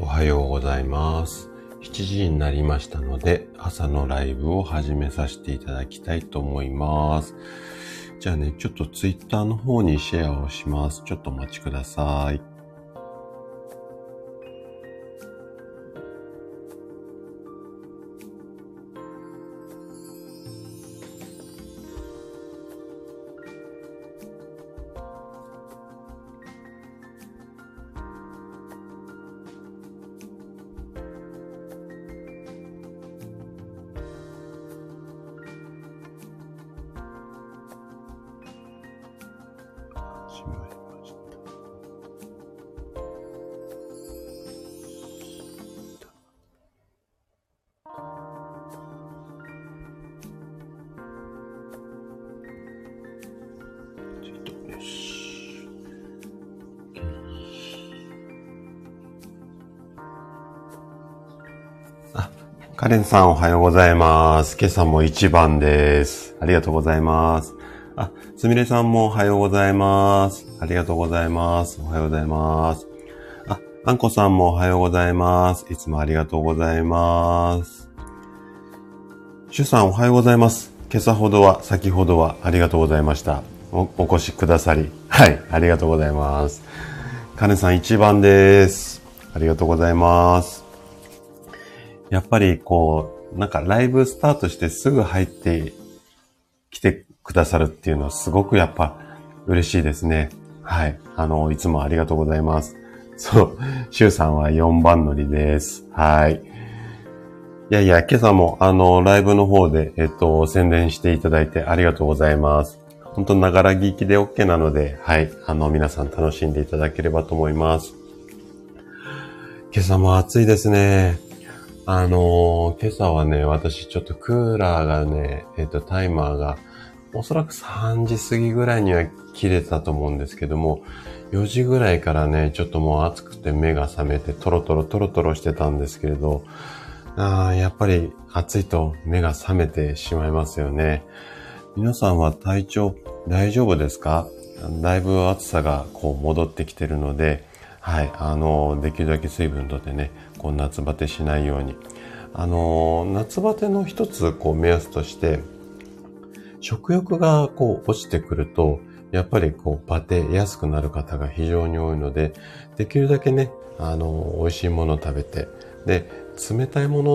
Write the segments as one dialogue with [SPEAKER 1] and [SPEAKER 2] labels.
[SPEAKER 1] おはようございます。7時になりましたので、朝のライブを始めさせていただきたいと思います。じゃあね、ちょっとツイッターの方にシェアをします。ちょっとお待ちください。カレンさんおはようございます。今朝も一番です。ありがとうございます。あ、すみれさんもおはようございます。ありがとうございます。おはようございます。あ、あんこさんもおはようございます。いつもありがとうございます。しゅさんおはようございます。今朝ほどは、先ほどはありがとうございました。お、お越しくださり。はい、ありがとうございます。かねさん一番です。ありがとうございます。やっぱりこう、なんかライブスタートしてすぐ入ってきてくださるっていうのはすごくやっぱ嬉しいですね。はい。あの、いつもありがとうございます。そう。シュウさんは4番乗りです。はい。いやいや、今朝もあの、ライブの方で、えっと、宣伝していただいてありがとうございます。本当ながら聞きで OK なので、はい。あの、皆さん楽しんでいただければと思います。今朝も暑いですね。あのー今朝はね、私ちょっとクーラーがね、えっ、と、タイマーが、おそらく3時過ぎぐらいには切れたと思うんですけども、4時ぐらいからね、ちょっともう暑くて目が覚めてトロトロトロトロしてたんですけれど、あーやっぱり暑いと目が覚めてしまいますよね。皆さんは体調大丈夫ですか？だいぶ暑さがこう戻ってきてるので、はい、あの、できるだけ水分とってね、こう夏バテしないように。あの、夏バテの一つこう目安として、食欲がこう落ちてくると、やっぱりこうバテやすくなる方が非常に多いので、できるだけね、あの、美味しいものを食べて、で、冷たいもの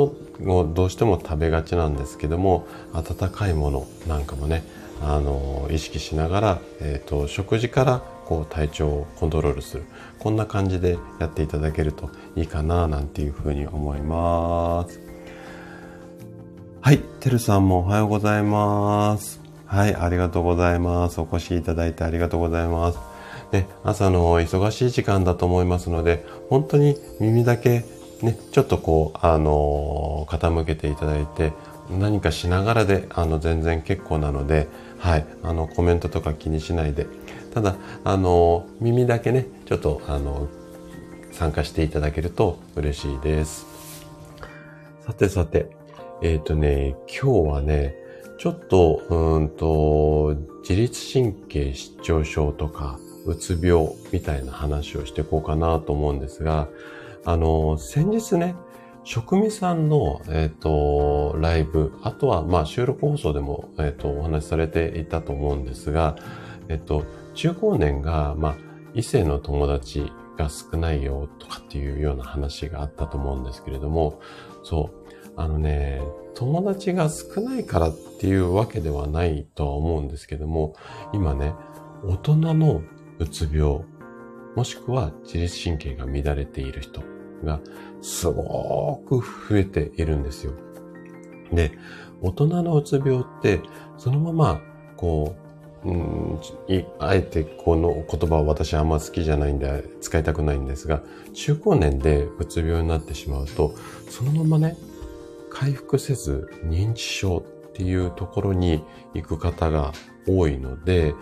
[SPEAKER 1] をどうしても食べがちなんですけども、温かいものなんかもね、あの、意識しながら、えっ、と、食事からこう体調をコントロールする。こんな感じでやっていただけるといいかな、なんていうふうに思います。はい、てるさんもおはようございます。はい、ありがとうございます。お越しいただいてありがとうございます。ね、朝の忙しい時間だと思いますので、本当に耳だけね、ちょっとこう、あのー傾けていただいて、何かしながらで、あの、全然結構なので、はい、あの、コメントとか気にしないで、ただ、あの耳だけね、ちょっと、あの参加していただけると嬉しいです。さてさて、えっ、とね、今日はね、ちょっと、うんと、自律神経失調症とか、うつ病みたいな話をしていこうかなと思うんですが、あの、先日ね、職味さんの、えっ、と、ライブ、あとは、まあ、収録放送でも、えっ、と、お話しされていたと思うんですが、えっ、と、中高年が、まあ、異性の友達が少ないよとかっていうような話があったと思うんですけれども、そう、あのね、友達が少ないからっていうわけではないとは思うんですけども、今ね、大人のうつ病、もしくは自律神経が乱れている人がすごく増えているんですよ。で、大人のうつ病って、そのまま、こう、うん、あえてこの言葉は私あんま好きじゃないんで使いたくないんですが、中高年でうつ病になってしまうと、そのままね、回復せず認知症っていうところに行く方が多いので、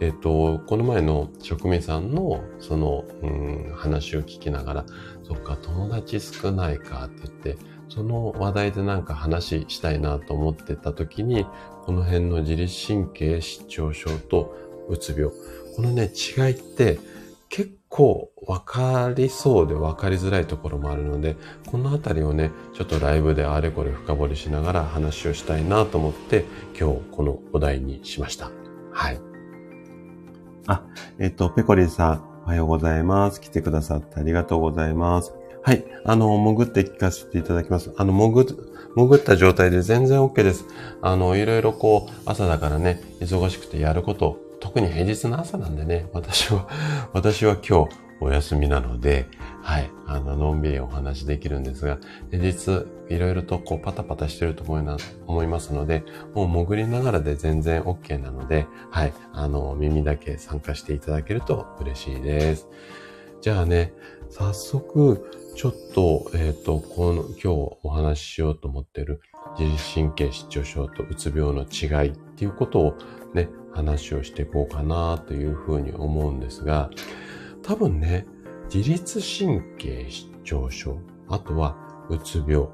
[SPEAKER 1] えっと、この前の職味さんのその、うん、話を聞きながら、そっか、友達少ないかって言って、その話題でなんか話したいなと思ってた時に、この辺の自律神経失調症とうつ病。このね、違いって結構分かりそうで分かりづらいところもあるので、このあたりをね、ちょっとライブであれこれ深掘りしながら話をしたいなと思って、今日このお題にしました。はい。あ、えっ、と、ペコリンさん、おはようございます。来てくださってありがとうございます。はい。あの、潜って聞かせていただきます。あの、潜、潜った状態で全然 OK です。あの、いろいろこう、朝だからね、忙しくてやること、特に平日の朝なんでね、私は、私は今日お休みなので、はい、あの、のんびりお話できるんですが、平日、いろいろとこう、パタパタしてると思いな、思いますので、もう潜りながらで全然 OK なので、はい、あの、耳だけ参加していただけると嬉しいです。じゃあね、早速、ちょっと、えっ、ー、と、この、今日お話ししようと思ってる自律神経失調症とうつ病の違いっていうことをね、話をしていこうかなというふうに思うんですが、多分ね、自律神経失調症、あとはうつ病、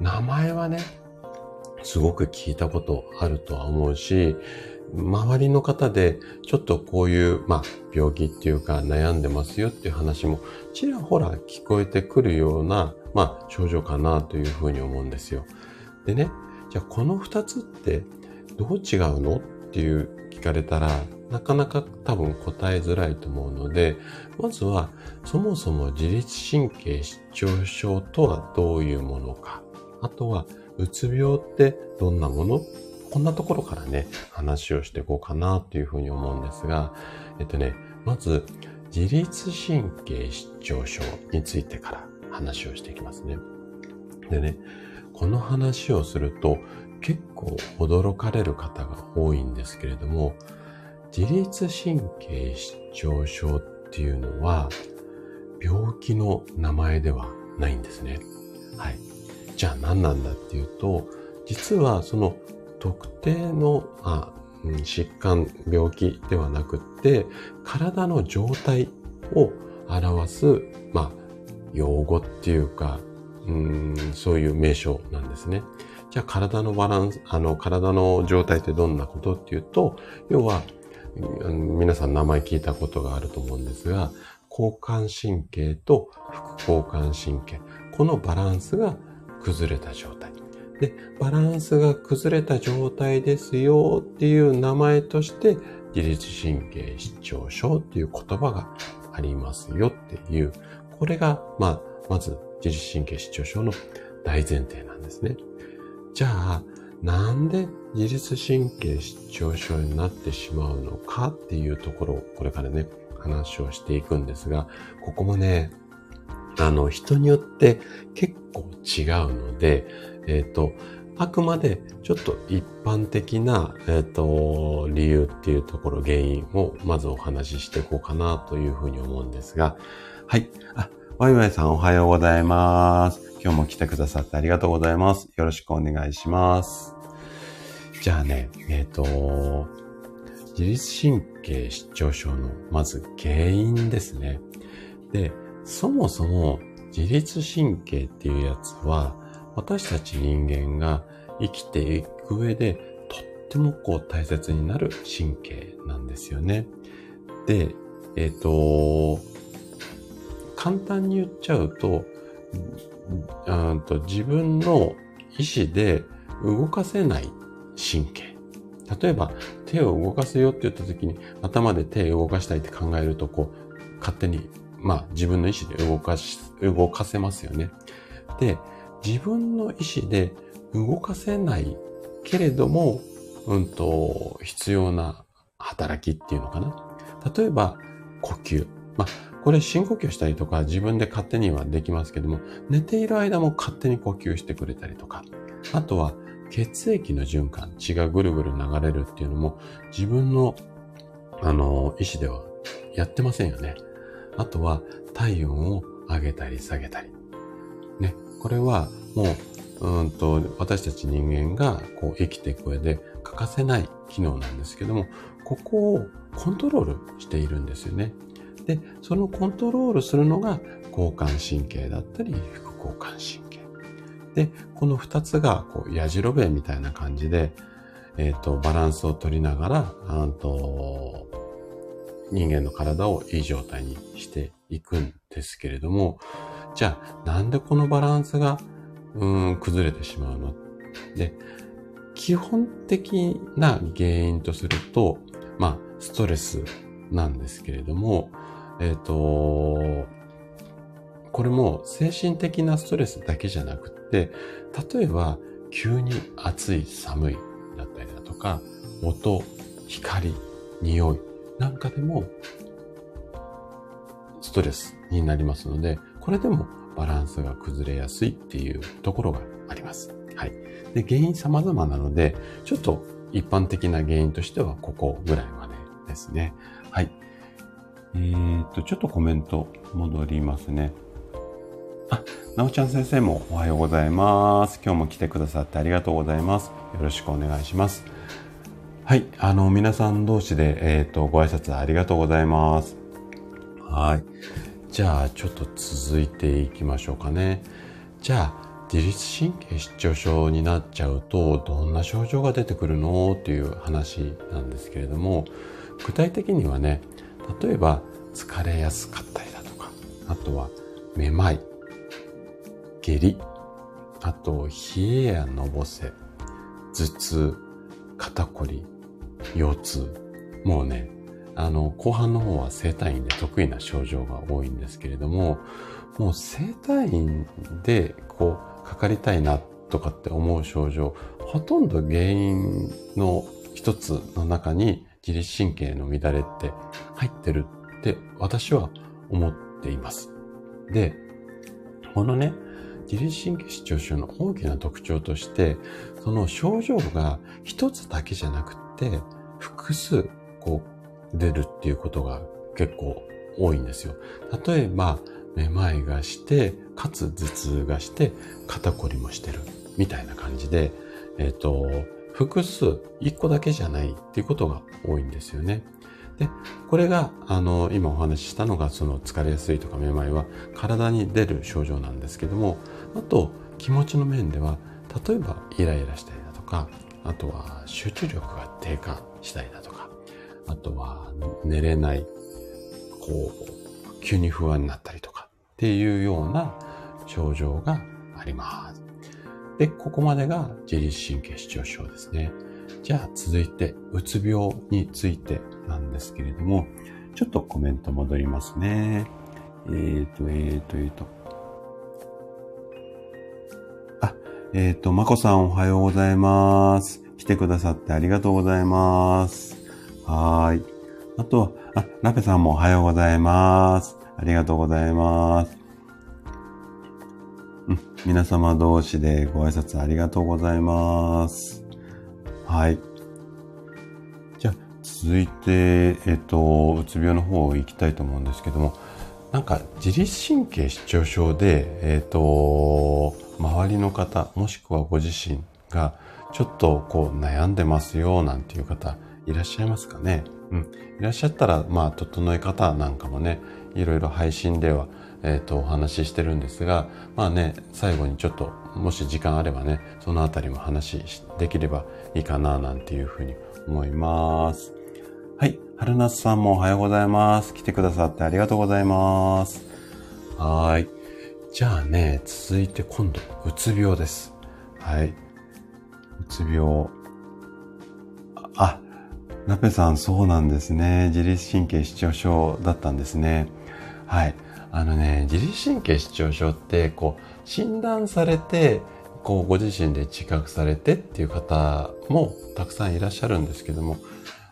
[SPEAKER 1] 名前はね、すごく聞いたことあるとは思うし、周りの方でちょっとこういう、まあ、病気っていうか悩んでますよっていう話もちらほら聞こえてくるような、まあ、症状かなというふうに思うんですよ。でね、じゃあこの二つってどう違うのっていう聞かれたら、なかなか多分答えづらいと思うので、まずはそもそも自律神経失調症とはどういうものか、あとはうつ病ってどんなものこんなところからね、話をしていこうかなというふうに思うんですが、えっとね、まず、自律神経失調症についてから話をしていきますね。でね、この話をすると結構驚かれる方が多いんですけれども、自律神経失調症っていうのは病気の名前ではないんですね。はい。じゃあ何なんだっていうと、実はその特定の、あ、疾患、病気ではなくって、体の状態を表す、まあ、用語っていうか、うん、そういう名称なんですね。じゃあ体のバランス、あの、体の状態ってどんなことっていうと、要は、皆さん名前聞いたことがあると思うんですが、交感神経と副交感神経、このバランスが崩れた状態。で、バランスが崩れた状態ですよっていう名前として、自律神経失調症っていう言葉がありますよっていう、これが、まあ、まず自律神経失調症の大前提なんですね。じゃあ、なんで自律神経失調症になってしまうのかっていうところをこれからね、話をしていくんですが、ここもね、あの、人によって結構違うので、えっ、ー、と、あくまでちょっと一般的な、えっ、ー、と、理由っていうところ、原因をまずお話ししていこうかなというふうに思うんですが、はい。あ、ワイワイさんおはようございます。今日も来てくださってありがとうございます。よろしくお願いします。じゃあね、えっ、ー、と、自律神経失調症のまず原因ですね。で、そもそも自律神経っていうやつは、私たち人間が生きていく上でとってもこう大切になる神経なんですよね。で、えっ、ー、と、簡単に言っちゃうと、うんと自分の意思で動かせない神経。例えば手を動かすよって言った時に頭で手を動かしたいって考えるとこう勝手にまあ自分の意思で動かし、動かせますよね。で、自分の意思で動かせないけれども、うんと、必要な働きっていうのかな。例えば、呼吸。まあ、これ深呼吸したりとか自分で勝手にはできますけども、寝ている間も勝手に呼吸してくれたりとか、あとは血液の循環、血がぐるぐる流れるっていうのも自分の、あの、意思ではやってませんよね。あとは体温を上げたり下げたり。これはもう、うんと、私たち人間がこう生きていく上で欠かせない機能なんですけども、ここをコントロールしているんですよね。で、そのコントロールするのが交感神経だったり、副交感神経。で、この二つが、こう、やじろべえみたいな感じで、えっ、ー、と、バランスを取りながら、あと、人間の体をいい状態にしていくんですけれども、じゃあなんでこのバランスが、うん、崩れてしまうの？で、基本的な原因とすると、まあ、ストレスなんですけれども、えっ、ー、と、これも精神的なストレスだけじゃなくて、例えば急に暑い寒いだったりだとか、音、光、匂いなんかでもストレスになりますので、これでもバランスが崩れやすいっていうところがあります。はい。で、原因様々なので、ちょっと一般的な原因としてはここぐらいまでですね。はい。えー、っと、ちょっとコメント戻りますね。あ、なおちゃん先生もおはようございます。今日も来てくださってありがとうございます。よろしくお願いします。はい。あの、皆さん同士で、えっ、と、ご挨拶ありがとうございます。はい。じゃあ、ちょっと続いていきましょうかね。じゃあ、自律神経失調症になっちゃうとどんな症状が出てくるの？っていう話なんですけれども具体的にはね例えば疲れやすかったりだとかあとはめまい下痢あと冷えやのぼせ頭痛肩こり腰痛もうねあの後半の方は整体院で得意な症状が多いんですけれどももう整体院でこうかかりたいなとかって思う症状、ほとんど原因の一つの中に自律神経の乱れって入ってるって私は思っています。で、このね、自律神経失調症の大きな特徴として、その症状が一つだけじゃなくて、複数こう出るっていうことが結構多いんですよ。例えば、めまいがして、かつ頭痛がして、肩こりもしてる。みたいな感じで、えっ、ー、と、複数、一個だけじゃないっていうことが多いんですよね。で、これが、あの、今お話ししたのが、その疲れやすいとかめまいは体に出る症状なんですけども、あと、気持ちの面では、例えばイライラしたりだとか、あとは集中力が低下したりだとか、あとは寝れない、こう、急に不安になったりとか、っていうような症状があります。で、ここまでが自律神経失調症ですね。じゃあ続いて、うつ病についてなんですけれども、ちょっとコメント戻りますね。えーと、えーと、えーと。あ、えーと、まこさんおはようございます。来てくださってありがとうございます。はい。あとは、あ、ラペさんもおはようございます。ありがとうございます。うん、皆様同士でご挨拶ありがとうございます。はい。じゃあ、続いて、えっと、うつ病の方行きたいと思うんですけども、なんか自律神経失調症で、えっと、周りの方、もしくはご自身が、ちょっとこう悩んでますよ、なんていう方、いらっしゃいますかね？うん。いらっしゃったら、まあ、整え方なんかもね、いろいろ配信では、えっ、ー、と、お話ししてるんですが、まあね、最後にちょっと、もし時間あればね、そのあたりも話できればいいかな、なんていうふうに思います。はい。春夏さんもおはようございます。来てくださってありがとうございます。はい。じゃあね、続いて今度、うつ病です。はい。うつ病。あ、ナペさん、そうなんですね。自律神経失調症だったんですね。はい。あのね、自律神経失調症って、こう、診断されて、こう、ご自身で自覚されてっていう方もたくさんいらっしゃるんですけども、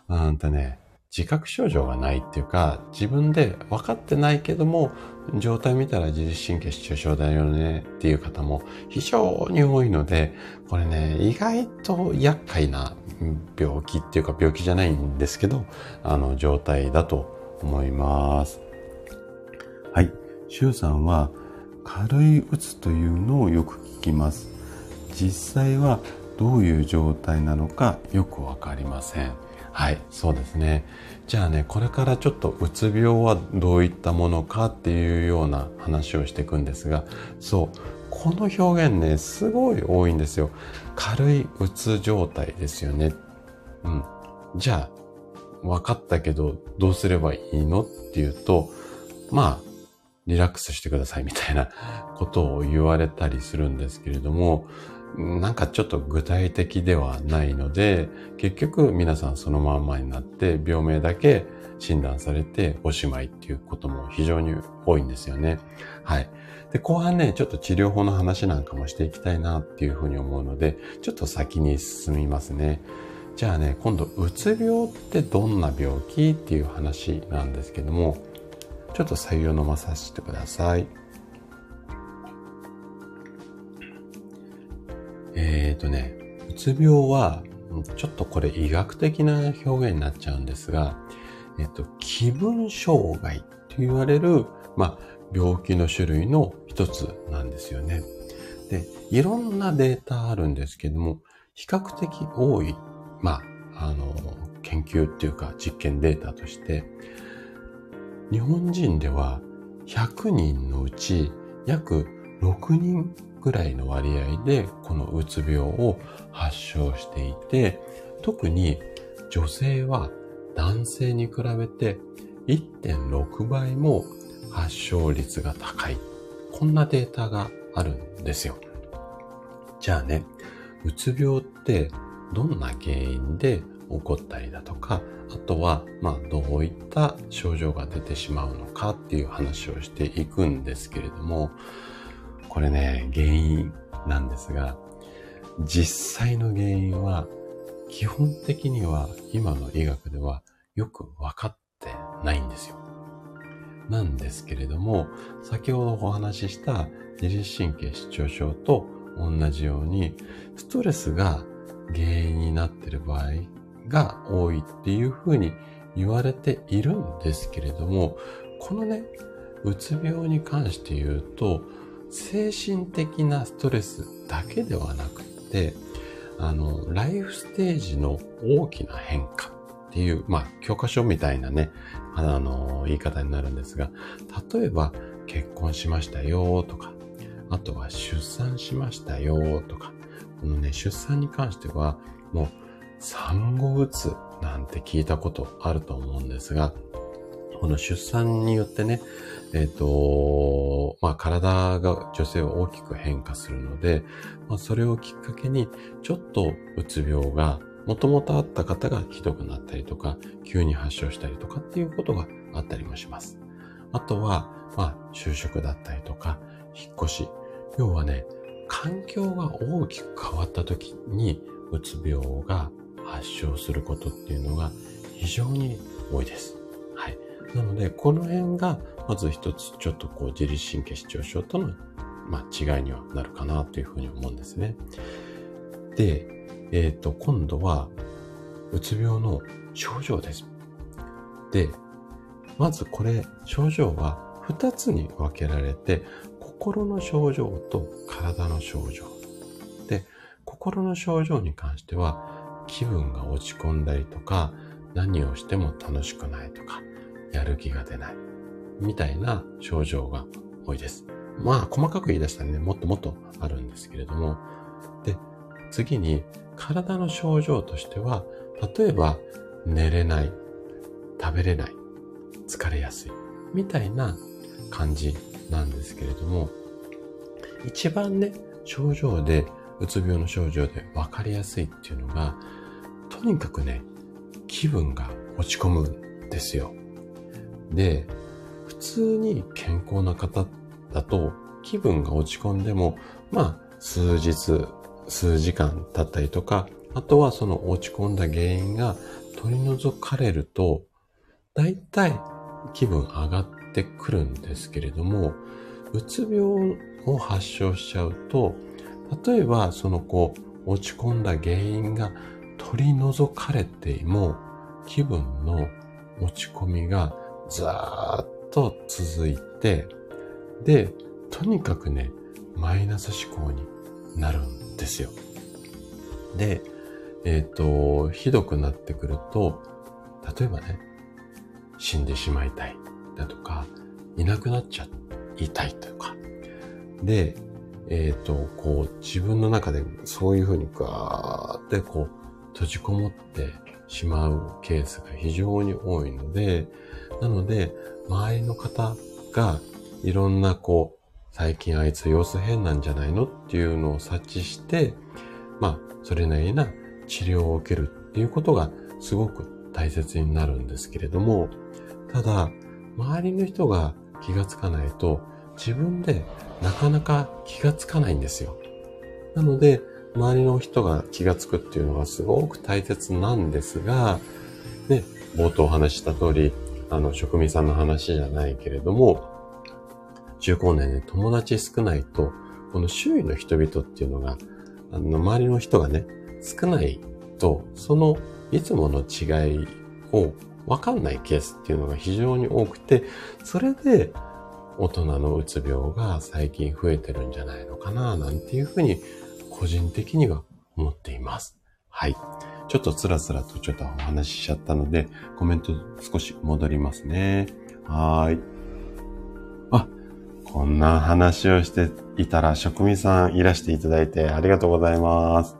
[SPEAKER 1] うんとね、自覚症状がないっていうか、自分で分かってないけども、状態見たら自律神経失調症だよねっていう方も非常に多いので、これね、意外と厄介な病気っていうか病気じゃないんですけど、あの状態だと思います。はい。シュウさんは軽いうつというのをよく聞きます。実際はどういう状態なのかよくわかりません。はい、そうですね。じゃあね、これからちょっとうつ病はどういったものかっていうような話をしていくんですが、そう、この表現ね、すごい多いんですよ。軽いうつ状態ですよね。うん。じゃあ、分かったけど、どうすればいいのっていうと、まあ、リラックスしてくださいみたいなことを言われたりするんですけれども、なんかちょっと具体的ではないので、結局皆さんそのまんまになって病名だけ診断されておしまいっていうことも非常に多いんですよね。はい。で、後半ね、ちょっと治療法の話なんかもしていきたいなっていうふうに思うので、ちょっと先に進みますね。じゃあね、今度、うつ病ってどんな病気っていう話なんですけども、ちょっと採用飲まさせてください。えっ、ー、とね、うつ病は、ちょっとこれ医学的な表現になっちゃうんですが、えっ、と、気分障害って言われる、まあ、病気の種類の一つなんですよね。で、いろんなデータあるんですけども、比較的多い、まあ、あの、研究っていうか実験データとして、日本人では100人のうち約6人ぐらいの割合でこのうつ病を発症していて、特に女性は男性に比べて1.6倍も発症率が高い。こんなデータがあるんですよ。じゃあね、うつ病ってどんな原因で起こったりだとか、あとは、まあ、どういった症状が出てしまうのかっていう話をしていくんですけれども、これね、原因なんですが、実際の原因は、基本的には今の医学ではよく分かってないんですよ。なんですけれども、先ほどお話しした自律神経失調症と同じように、ストレスが原因になっている場合が多いっていうふうに言われているんですけれども、このね、うつ病に関して言うと、精神的なストレスだけではなくて、あの、ライフステージの大きな変化っていう、まあ、教科書みたいなね、あの、言い方になるんですが、例えば、結婚しましたよとか、あとは出産しましたよとか、このね、出産に関しては、もう産後うつなんて聞いたことあると思うんですが、この出産によってね、えっ、ー、と、まあ、体が女性は大きく変化するので、まあ、それをきっかけに、ちょっとうつ病が、もともとあった方がひどくなったりとか、急に発症したりとかっていうことがあったりもします。あとは、まあ、就職だったりとか、引っ越し。要はね、環境が大きく変わった時に、うつ病が発症することっていうのが非常に多いです。はい。なので、この辺が、まず一つ、ちょっとこう、自律神経失調症との、まあ、違いにはなるかなというふうに思うんですね。で、えっ、ー、と、今度は、うつ病の症状です。で、まずこれ、症状は二つに分けられて、心の症状と体の症状。で、心の症状に関しては、気分が落ち込んだりとか、何をしても楽しくないとか、やる気が出ない、みたいな症状が多いです。まあ、細かく言い出したらね、もっともっとあるんですけれども、で、次に、体の症状としては、例えば、寝れない、食べれない、疲れやすい、みたいな感じなんですけれども、一番ね、症状でうつ病の症状で分かりやすいっていうのが、とにかくね、気分が落ち込むんですよ。で、通に健康な方だと気分が落ち込んでも、まあ、数日、数時間経ったりとか、あとはその落ち込んだ原因が取り除かれると、だいたい気分上がってくるんですけれども、うつ病を発症しちゃうと、例えば、そのこう、落ち込んだ原因が取り除かれても、気分の落ち込みがずーっと続いて、で、とにかくね、マイナス思考になるんですよ。で、えっ、ー、と、ひどくなってくると、例えばね、死んでしまいたいだとか、いなくなっちゃいたいとか。で、えっ、ー、と、こう、自分の中でそういうふうにガーってこう、閉じこもってしまうケースが非常に多いので、なので、周りの方がいろんなこう、最近あいつ様子変なんじゃないのっていうのを察知して、まあ、それなりな治療を受けるっていうことがすごく大切になるんですけれども、ただ、周りの人が気がつかないと、自分でなかなか気がつかないんですよ。なので、周りの人が気がつくっていうのがすごく大切なんですが、ね、冒頭お話した通り、あの、職人さんの話じゃないけれども、中高年で友達少ないと、この周囲の人々っていうのが、あの、周りの人がね、少ないと、そのいつもの違いをわかんないケースっていうのが非常に多くて、それで大人のうつ病が最近増えてるんじゃないのかな、なんていうふうに個人的には思っています。はい。ちょっとつらつらとちょっとお話ししちゃったので、コメント少し戻りますね。はーい。あ、こんな話をしていたら職味さんいらしていただいてありがとうございます。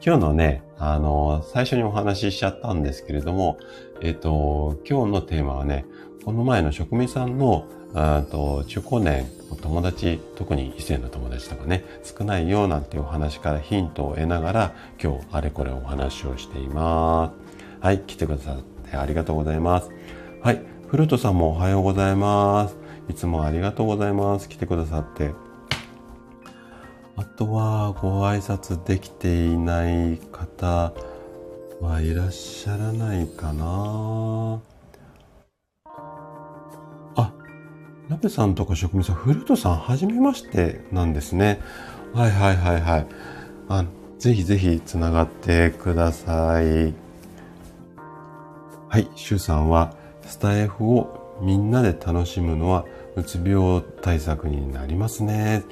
[SPEAKER 1] 今日のね、あの、最初にお話ししちゃったんですけれども、えっ、と、今日のテーマはね、この前の職味さんの、あと中高年友達、特に異性の友達とかね、少ないよなんてお話からヒントを得ながら、今日あれこれお話をしています。はい、来てくださってありがとうございます。はい、フルートさんもおはようございます。いつもありがとうございます。来てくださって。あとはご挨拶できていない方はいらっしゃらないかなラペさんとか職務さん、フルートさん、はじめましてなんですね。はいはいはいはい。あぜひぜひつながってください。はい、シュウさんは、スタイフをみんなで楽しむのは、うつ病対策になりますね。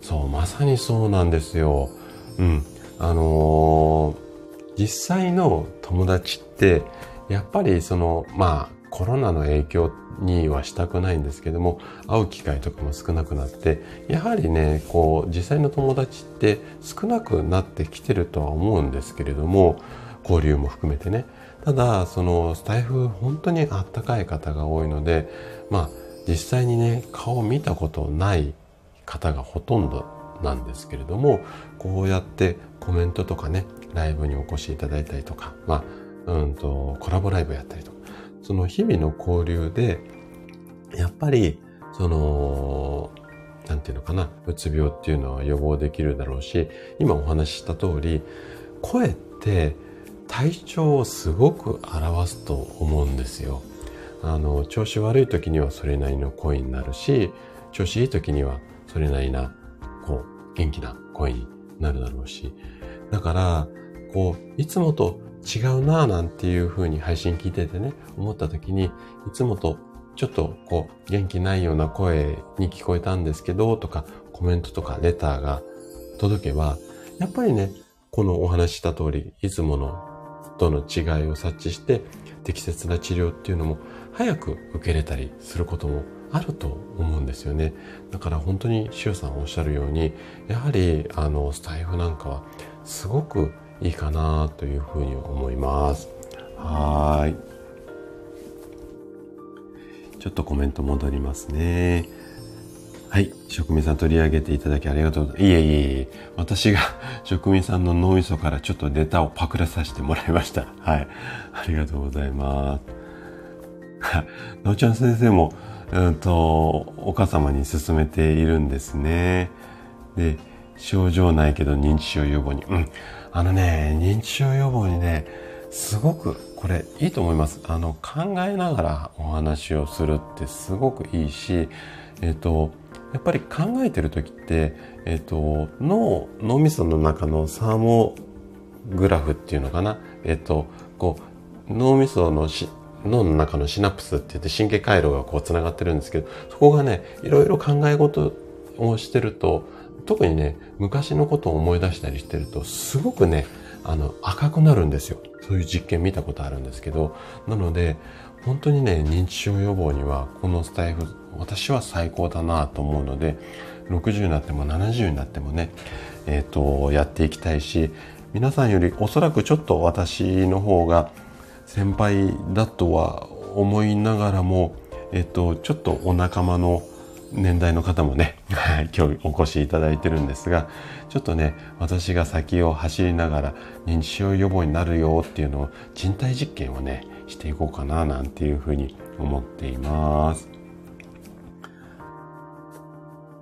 [SPEAKER 1] そう、まさにそうなんですよ。うん。あのー、実際の友達って、やっぱりその、まあ、コロナの影響にはしたくないんですけども、会う機会とかも少なくなって、やはりね、こう、実際の友達って少なくなってきてるとは思うんですけれども、交流も含めてね。ただ、その、スタイフ、本当にあったかい方が多いので、まあ、実際にね、顔見たことない方がほとんどなんですけれどもこうやってコメントとかねライブにお越しいただいたりとかまあうんとコラボライブやったりとかその日々の交流でやっぱりそのなんていうのかなうつ病っていうのは予防できるだろうし今お話しした通り声って体調をすごく表すと思うんですよ。あの調子悪い時にはそれなりの声になるし調子いい時にはそれなりな、こう、元気な声になるだろうし。だから、こう、いつもと違うなぁなんていう風に配信聞いててね、思った時に、いつもとちょっとこう、元気ないような声に聞こえたんですけど、とか、コメントとかレターが届けば、やっぱりね、このお話した通り、いつものとの違いを察知して、適切な治療っていうのも早く受けれたりすることもあると思うんですよね。だから本当にシュウさんおっしゃるように、やはりあのスタイフなんかはすごくいいかなというふうに思います。はい。ちょっとコメント戻りますね。はい。職人さん取り上げていただきありがとうございます。いえいえいえ。私が 職人さんの脳みそからちょっとネタをパクらさせてもらいました。はい。ありがとうございます。のちゃん先生もうんと、お母様に勧めているんですね。で、症状ないけど認知症予防に。うん。あのね、認知症予防にね、すごくこれいいと思います。あの、考えながらお話をするってすごくいいし、えっ、と、やっぱり考えてる時って、えっ、と、脳、脳みその中のサーモグラフっていうのかな？えっ、と、こう、脳みそのし脳の中のシナプスって言って神経回路がこう繋がってるんですけど、そこがね、いろいろ考え事をしてると、特にね、昔のことを思い出したりしてると、すごくね、あの、赤くなるんですよ。そういう実験見たことあるんですけど、なので、本当にね、認知症予防には、このスタイフ、私は最高だなと思うので、60になっても70になってもね、えっ、ー、と、やっていきたいし、皆さんよりおそらくちょっと私の方が先輩だとは思いながらも、えっと、ちょっとお仲間の年代の方もね、今日お越しいただいてるんですが、ちょっとね、私が先を走りながら認知症予防になるよっていうのを人体実験をね、していこうかななんていうふうに思っています。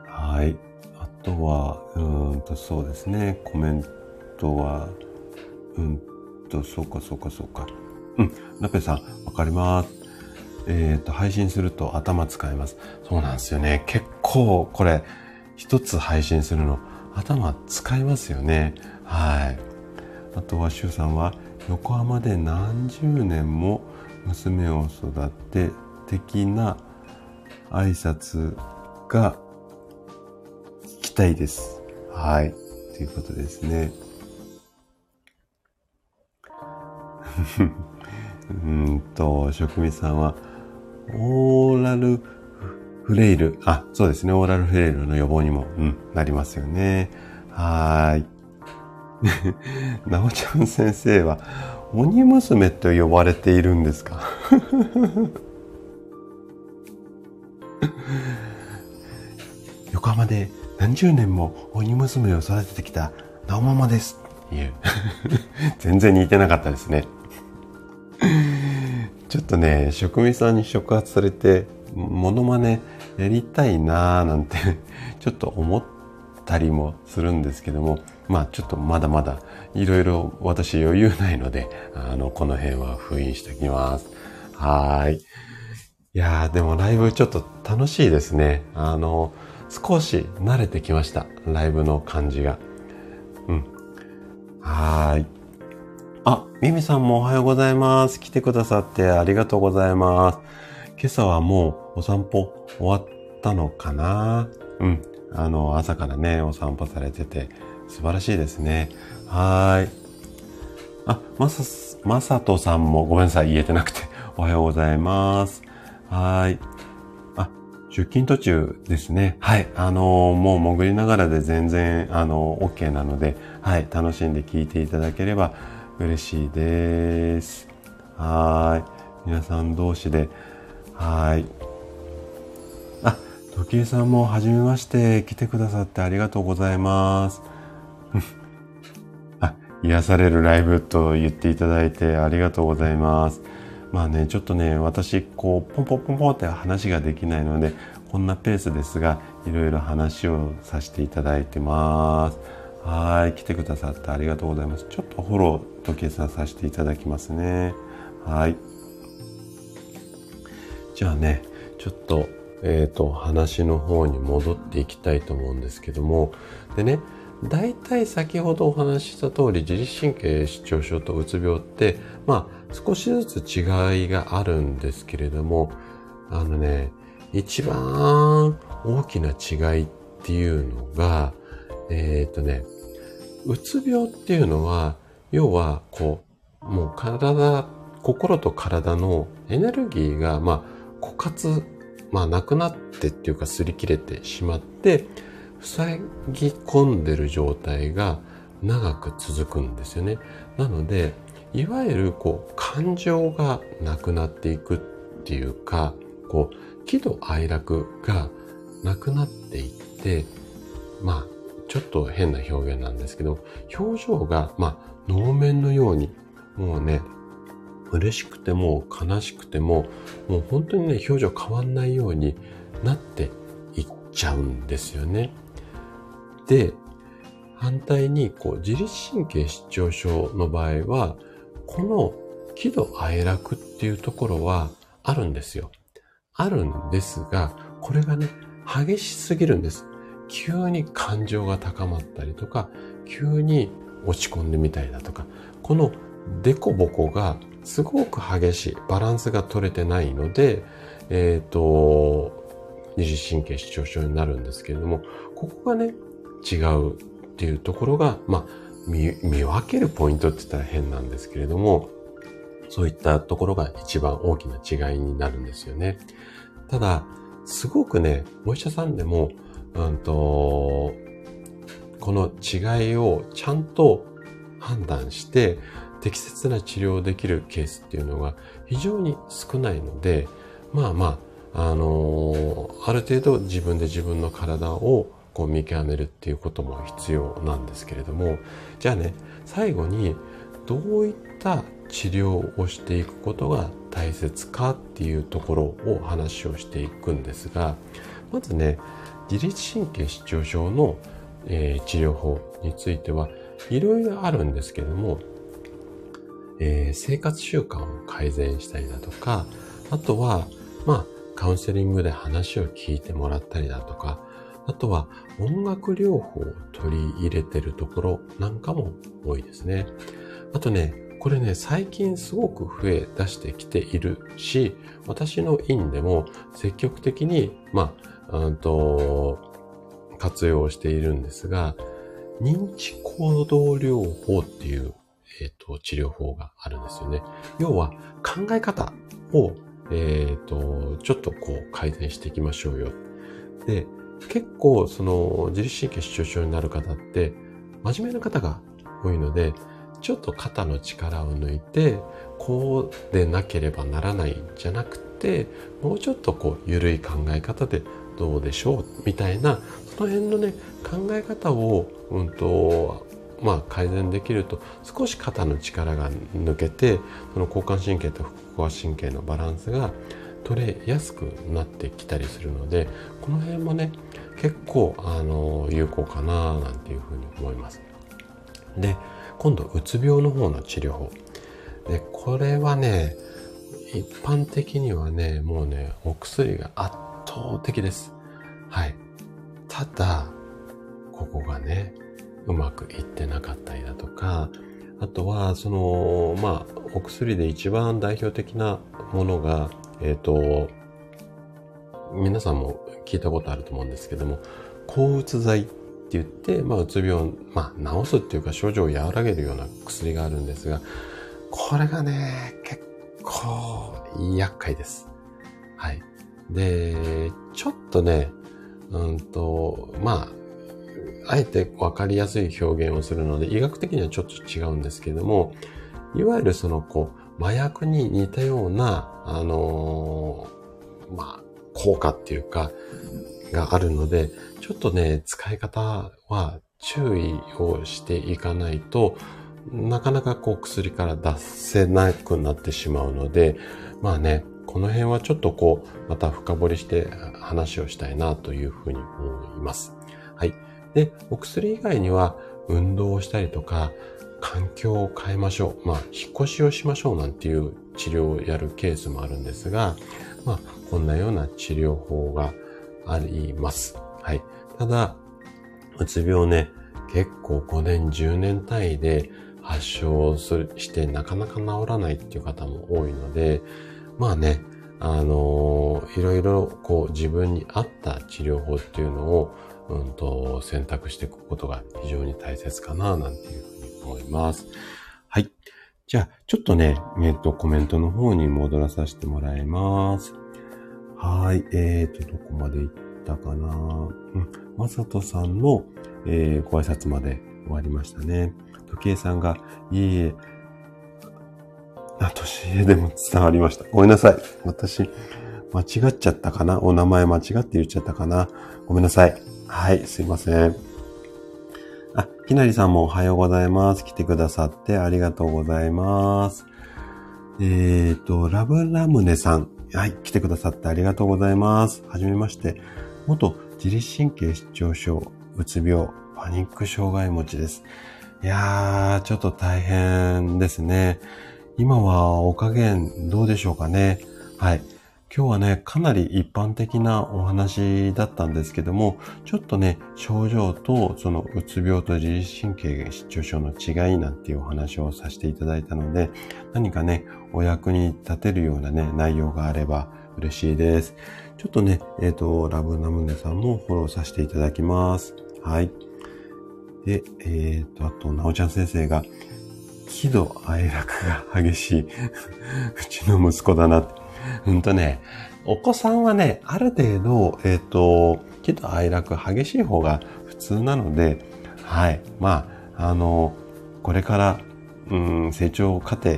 [SPEAKER 1] はい。あとは、うんとそうですね、コメントは、うんと、そうかそうかそうか。うん、ラペさん、わかります。えっ、ー、と、配信すると頭使います。そうなんですよね。結構、これ、一つ配信するの、頭使いますよね。はい。あとは、シュウさんは、横浜で何十年も娘を育て、的な挨拶が聞きたいです。はい。ということですね。うんと、職味さんは、オーラルフレイル。あ、そうですね。オーラルフレイルの予防にも、うん、なりますよね。はーい。なおちゃん先生は、鬼娘と呼ばれているんですか？横浜で何十年も鬼娘を育ててきたなおママです。いう。全然似てなかったですね。ちょっとね、職味さんに触発されて、モノマネやりたいなーなんて ちょっと思ったりもするんですけども、まあちょっとまだまだいろいろ私余裕ないので、あの、この辺は封印しておきます。はい。いやー、でもライブちょっと楽しいですね。あの、少し慣れてきました。ライブの感じが。うん。はい。あ、ミミさんもおはようございます。来てくださってありがとうございます。今朝はもうお散歩終わったのかな？うん。あの、朝からね、お散歩されてて素晴らしいですね。はい。あ、まさ、まさとさんもごめんなさい。言えてなくて。おはようございます。はい。あ、出勤途中ですね。はい。あのー、もう潜りながらで全然、あのー、OK なので、はい。楽しんで聞いていただければ嬉しいです。はい。皆さん同士で、はい。あ、時計さんもはじめまして来てくださってありがとうございます。あ、癒されるライブと言っていただいてありがとうございます。まあね、ちょっとね、私、こう、ポンポンポンポンって話ができないので、こんなペースですが、いろいろ話をさせていただいてます。はい、来てくださってありがとうございます。ちょっとフォローと計算させていただきますね。はい。じゃあね、ちょっと、えっ、ー、と、話の方に戻っていきたいと思うんですけども、でね、大体先ほどお話しした通り、自律神経失調症とうつ病って、まあ、少しずつ違いがあるんですけれども、あのね、一番大きな違いっていうのが、えっ、とね、うつ病っていうのは、要は、こう、もう体、心と体のエネルギーが、まあ、枯渇、まあ、なくなってっていうか、擦り切れてしまって、塞ぎ込んでる状態が長く続くんですよね。なので、いわゆる、こう、感情がなくなっていくっていうか、こう、喜怒哀楽がなくなっていって、まあ、ちょっと変な表現なんですけど、表情が、まあ、能面のように、もうね、嬉しくても悲しくても、もう本当にね、表情変わんないようになっていっちゃうんですよね。で、反対に、こう、自律神経失調症の場合は、この喜怒哀楽っていうところはあるんですよ。あるんですが、これがね、激しすぎるんです。急に感情が高まったりとか、急に落ち込んでみたりだとか、このデコボコがすごく激しい、バランスが取れてないので、えっ、ー、と、二次神経失調症になるんですけれども、ここがね、違うっていうところが、まあ、見分けるポイントって言ったら変なんですけれども、そういったところが一番大きな違いになるんですよね。ただ、すごくね、お医者さんでもうんと、この違いをちゃんと判断して適切な治療できるケースっていうのが非常に少ないので、まあまあのー、ある程度自分で自分の体をこう見極めるっていうことも必要なんですけれども、じゃあね、最後にどういった治療をしていくことが大切かっていうところを話をしていくんですが、まずね、自律神経失調症の、えー、治療法についてはいろいろあるんですけれども、えー、生活習慣を改善したりだとか、あとは、まあ、カウンセリングで話を聞いてもらったりだとか、あとは音楽療法を取り入れてるところなんかも多いですね。あとね、これね、最近すごく増え出してきているし、私の院でも積極的に、まあ、うんと、活用しているんですが、認知行動療法っていう、えっ、ー、と、治療法があるんですよね。要は、考え方を、えっ、ー、と、ちょっとこう改善していきましょうよ。で、結構、その、自律神経失調症になる方って、真面目な方が多いので、ちょっと肩の力を抜いて、こうでなければならないんじゃなくて、もうちょっとこう、緩い考え方でどうでしょうみたいな、その辺のね、考え方を、うんと、まあ、改善できると少し肩の力が抜けてその交感神経と副交感神経のバランスが取れやすくなってきたりするのでこの辺もね結構あの有効かななんていうふうに思います。で今度うつ病の方の治療法でこれはね一般的にはねもうねお薬が圧倒的ですはいただここがねうまくいってなかったりだとかあとはそのまあお薬で一番代表的なものがえっ、ー、と皆さんも聞いたことあると思うんですけども抗うつ剤って言って、まあ、うつ病を、まあ、治すっていうか症状を和らげるような薬があるんですが、これがね、結構厄介です。はい。で、ちょっとね、うんと、まあ、あえてわかりやすい表現をするので、医学的にはちょっと違うんですけども、いわゆるその、こう、麻薬に似たような、あのー、まあ、効果っていうか、があるので、ちょっとね、使い方は注意をしていかないと、なかなかこう薬から出せなくなってしまうので、まあね、この辺はちょっとこう、また深掘りして話をしたいなというふうに思います。はい。で、お薬以外には運動をしたりとか、環境を変えましょう。まあ、引っ越しをしましょうなんていう治療をやるケースもあるんですが、まあ、こんなような治療法があります。はい。ただ、うつ病ね、結構5年、10年単位で発症するしてなかなか治らないっていう方も多いので、まあね、あの、いろいろこう自分に合った治療法っていうのを、うんと、選択していくことが非常に大切かな、なんていうふうに思います。はい。じゃあ、ちょっとね、えっ、と、コメントの方に戻らさせてもらいます。はい。えーと、どこまで行ったかなうん。まさとさんの、えー、ご挨拶まで終わりましたね。時計さんが、いえいえ、あ、年上でも伝わりました。ごめんなさい。私、間違っちゃったかな？お名前間違って言っちゃったかな？ごめんなさい。はい、すいません。あ、きなりさんもおはようございます。来てくださってありがとうございます。えっ、ー、と、ラブラムネさん。はい、来てくださってありがとうございます。はじめまして。元自律神経失調症、うつ病、パニック障害持ちです。いやー、ちょっと大変ですね。今はお加減どうでしょうかね。はい。今日はね、かなり一般的なお話だったんですけども、ちょっとね、症状とそのうつ病と自律神経失調症の違いなんていうお話をさせていただいたので、何かね、お役に立てるようなね、内容があれば嬉しいです。ちょっとね、えっ、ー、と、ラブナムネさんもフォローさせていただきます。はい。で、えっ、ー、と、あと、なおちゃん先生が、喜怒哀楽が激しい。うちの息子だなって。うんとね、お子さんはね、ある程度、えっ、ー、と、喜怒哀楽激しい方が普通なので、はい。まあ、あの、これから、うん、成長過程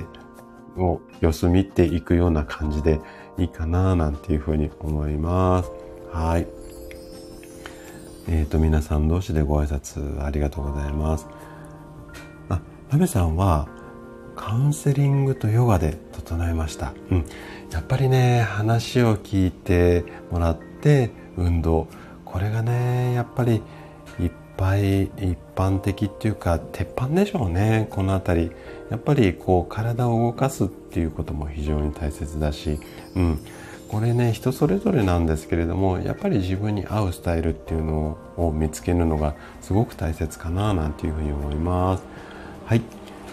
[SPEAKER 1] を様子見ていくような感じでいいかななんていうふうに思います。はい。えっ、ー、と、皆さん同士でご挨拶ありがとうございます。あ、なべさんはカウンセリングとヨガで整えました。うん。やっぱりね、話を聞いてもらって運動。これがね、やっぱりいっぱい一般的っていうか、鉄板でしょうね、このあたり。やっぱりこう体を動かすっていうことも非常に大切だし、うん。これね、人それぞれなんですけれども、やっぱり自分に合うスタイルっていうのを見つけるのがすごく大切かななんていうふうに思います。はい。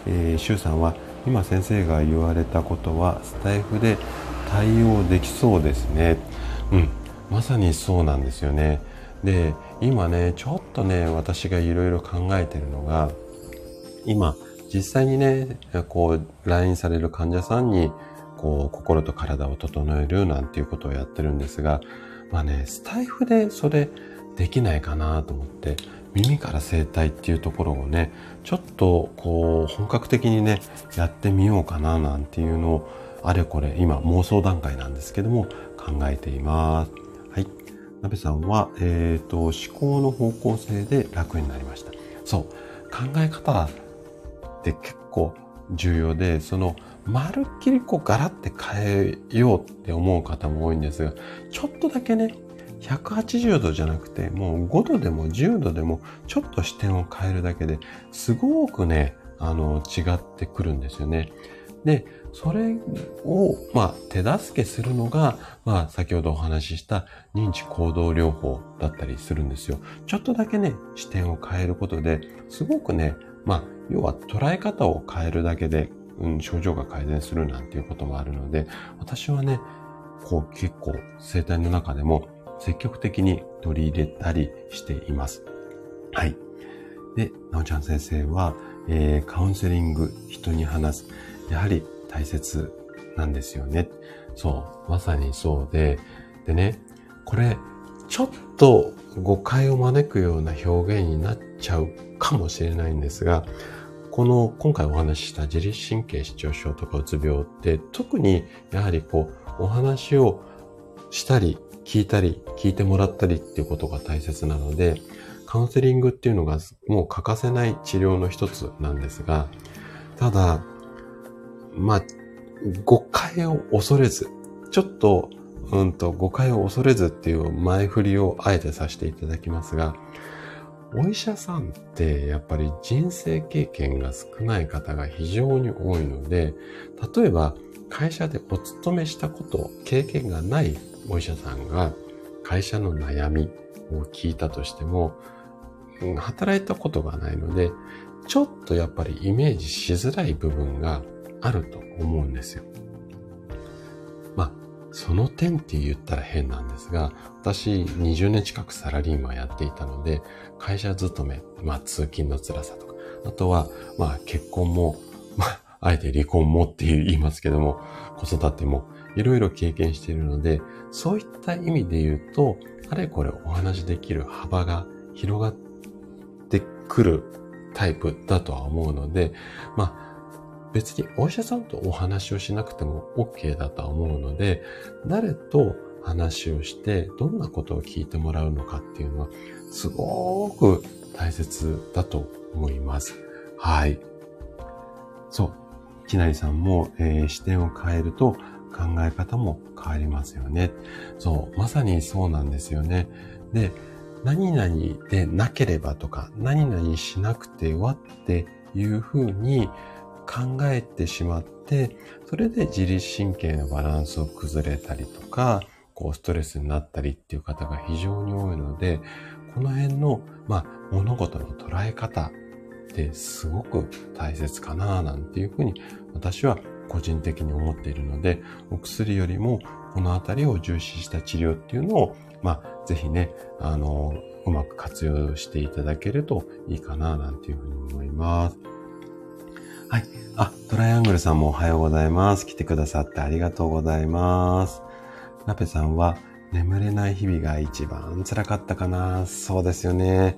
[SPEAKER 1] えー、シュウさんは今先生が言われたことはスタイフで対応できそうですね。うん、まさにそうなんですよね。で、今ね、ちょっとね、私がいろいろ考えてるのが、今、実際にね、こう、来院される患者さんに、こう、心と体を整えるなんていうことをやってるんですが、まあね、スタイフでそれできないかなと思って、耳から声帯っていうところをね、ちょっとこう本格的にね、やってみようかななんていうのをあれこれ今妄想段階なんですけども考えています。はい。なべさんは、えっ、ー、と、思考の方向性で楽になりました。そう。考え方って結構重要で、その、まるっきりこうガラって変えようって思う方も多いんですが、ちょっとだけね、180度じゃなくて、もう5度でも10度でも、ちょっと視点を変えるだけですごくね、あの、違ってくるんですよね。で、それを、まあ、手助けするのが、まあ、先ほどお話しした認知行動療法だったりするんですよ。ちょっとだけね、視点を変えることで、すごくね、まあ、要は捉え方を変えるだけで、うん、症状が改善するなんていうこともあるので、私はね、こう結構生態の中でも積極的に取り入れたりしています。はい。で、なおちゃん先生は、えー、カウンセリング、人に話す。やはり大切なんですよね。そう、まさにそうで、でね、これ、ちょっと誤解を招くような表現になっちゃうかもしれないんですが、この今回お話しした自律神経失調症とかうつ病って特にやはりこうお話をしたり聞いたり、聞いてもらったりっていうことが大切なので、カウンセリングっていうのがもう欠かせない治療の一つなんですが、ただ、まあ、誤解を恐れず、ちょっと、うんと、誤解を恐れずっていう前振りをあえてさせていただきますが、お医者さんってやっぱり人生経験が少ない方が非常に多いので、例えば会社でお勤めしたこと、経験がないお医者さんが会社の悩みを聞いたとしても、働いたことがないので、ちょっとやっぱりイメージしづらい部分があると思うんですよ。まあ、その点って言ったら変なんですが、私20年近くサラリーマンやっていたので、会社勤め、まあ通勤の辛さとか、あとは、まあ結婚も、まあ、あえて離婚もって言いますけども、子育てもいろいろ経験しているので、そういった意味で言うと、あれこれお話できる幅が広がってくるタイプだとは思うので、まあ、別にお医者さんとお話をしなくても OK だとは思うので、誰と話をしてどんなことを聞いてもらうのかっていうのはすごく大切だと思います。はい。そう。きなりさんも、えー、視点を変えると考え方も変わりますよね。そう、まさにそうなんですよね。で、何々でなければとか、何々しなくてはっていうふうに考えてしまって、それで自律神経のバランスを崩れたりとか、こうストレスになったりっていう方が非常に多いので、この辺の、まあ、物事の捉え方ってすごく大切かななんていうふうに私は個人的に思っているので、お薬よりもこのあたりを重視した治療っていうのを、まあ、ぜひね、あの、うまく活用していただけるといいかな、なんていうふうに思います。はい。あ、トライアングルさんもおはようございます。来てくださってありがとうございます。ラペさんは、眠れない日々が一番辛かったかな。そうですよね。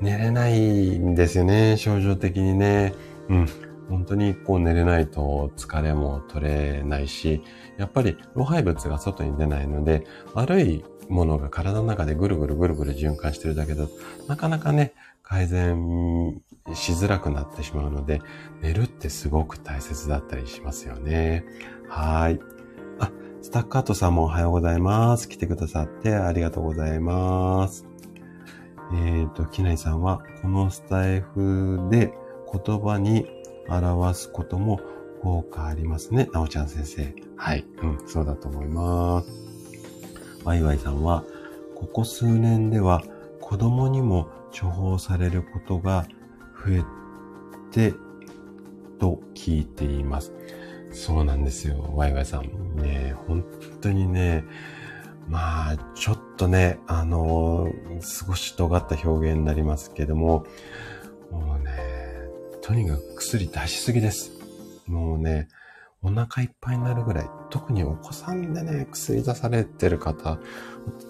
[SPEAKER 1] 寝れないんですよね、症状的にね。うん。本当にこう寝れないと疲れも取れないし、やっぱり老廃物が外に出ないので、悪いものが体の中でぐるぐるぐるぐる循環してるだけだと、なかなかね、改善しづらくなってしまうので、寝るってすごく大切だったりしますよね。はい。あ、スタッカートさんもおはようございます。来てくださってありがとうございます。えっ、ー、と、きないさんは、このスタイフで言葉に表すことも効果ありますね。なおちゃん先生。はい。うん、そうだと思います。ワイワイさんは、ここ数年では子供にも処方されることが増えてと聞いています。そうなんですよ、ワイワイさん。ね、本当にね、まあ、ちょっとね、あの少し尖った表現になりますけども、もうね、とにかく薬出しすぎです。もうね、お腹いっぱいになるぐらい、特にお子さんでね、薬出されてる方、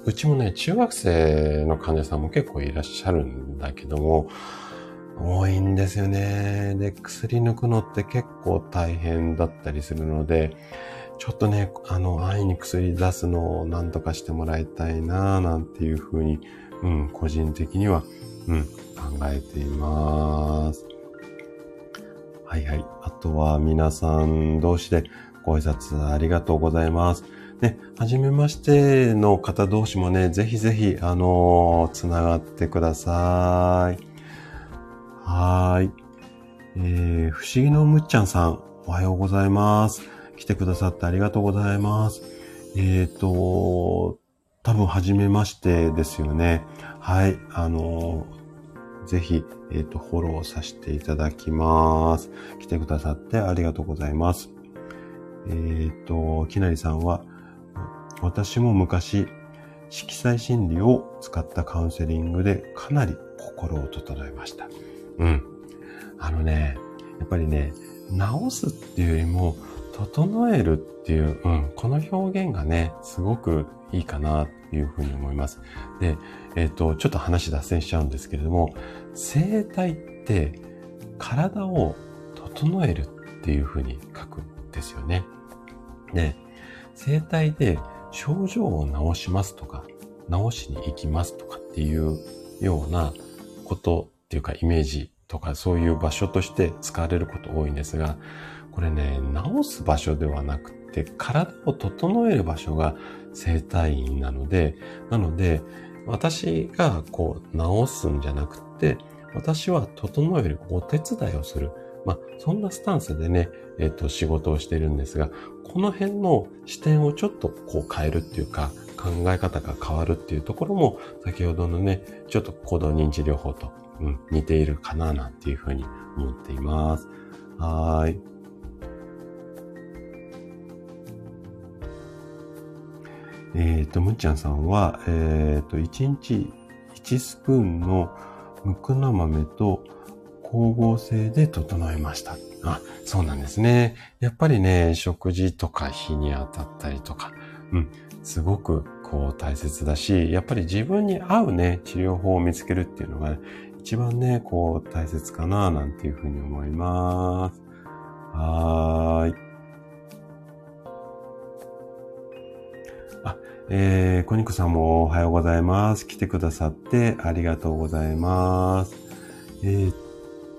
[SPEAKER 1] うちもね、中学生の患者さんも結構いらっしゃるんだけども、多いんですよね。で、薬抜くのって結構大変だったりするので、ちょっとね、あの、安易に薬出すのを何とかしてもらいたいななんていうふうに、うん、個人的には、うん、考えています。はいはい。あとは皆さん同士でご挨拶ありがとうございます。ね、はじめましての方同士もね、ぜひぜひ、あのー、つながってください。はい。えー、不思議のむっちゃんさん、おはようございます。来てくださってありがとうございます。えっ、ー、と、多分、はじめましてですよね。はい。あのーぜひ、えっ、ー、と、フォローさせていただきます。来てくださってありがとうございます。えっ、ー、と、きなりさんは、私も昔、色彩心理を使ったカウンセリングでかなり心を整えました。うん。あのね、やっぱりね、直すっていうよりも、整えるっていう、うん、この表現がね、すごくいいかなというふうに思います。で、えっ、ー、と、ちょっと話脱線しちゃうんですけれども、生体って体を整えるっていうふうに書くんですよね。で、生体で症状を治しますとか、治しに行きますとかっていうようなことっていうかイメージとかそういう場所として使われること多いんですが、これね、治す場所ではなくて、体を整える場所が生体院なので、なので、私がこう治すんじゃなくて、私は整えるお手伝いをする。まあ、そんなスタンスでね、えっ、と、仕事をしているんですが、この辺の視点をちょっとこう変えるっていうか、考え方が変わるっていうところも、先ほどのね、ちょっと行動認知療法と、うん、似ているかななんていうふうに思っています。はい。えっ、ー、と、むっちゃんさんは、えっ、ー、と、1日1スプーンのむくな豆と光合成で整えました。あ、そうなんですね。やっぱりね、食事とか日に当たったりとか、うん、すごくこう大切だし、やっぱり自分に合うね、治療法を見つけるっていうのが、ね、一番ね、こう大切かな、なんていうふうに思います。はーい。あ、えー、コニクさんもおはようございます。来てくださってありがとうございます。えー、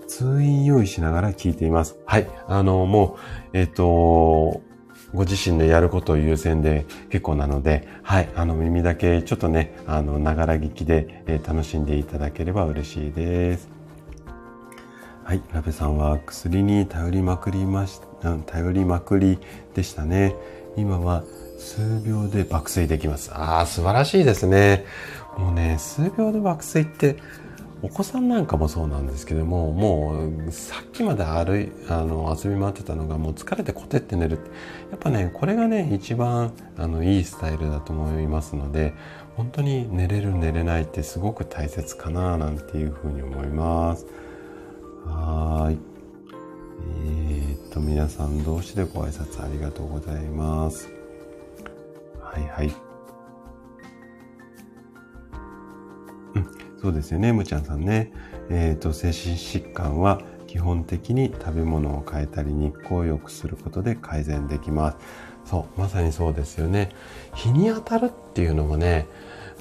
[SPEAKER 1] 通院用意しながら聞いています。はい。あの、もう、えっ、ー、と、ご自身でやることを優先で結構なので、はい、あの耳だけちょっとね、あの、ながら聞きで、えー、楽しんでいただければ嬉しいです。はい、ラベさんは薬に頼りまくりまし、頼りまくりでしたね。今は数秒で爆睡できます。ああ、素晴らしいですね。もうね、数秒で爆睡って、お子さんなんかもそうなんですけども、もうさっきまで歩い、あの、遊び回ってたのがもう疲れてコテって寝る。やっぱね、これがね、一番、あの、いいスタイルだと思いますので、本当に寝れる寝れないってすごく大切かな、なんていうふうに思います。はい。えー、っと、皆さん同士でご挨拶ありがとうございます。はいはい。うん、そうですよね、むちゃんさんね。えっ、ー、と、精神疾患は基本的に食べ物を変えたり日光を良くすることで改善できます。そう、まさにそうですよね。日に当たるっていうのもね、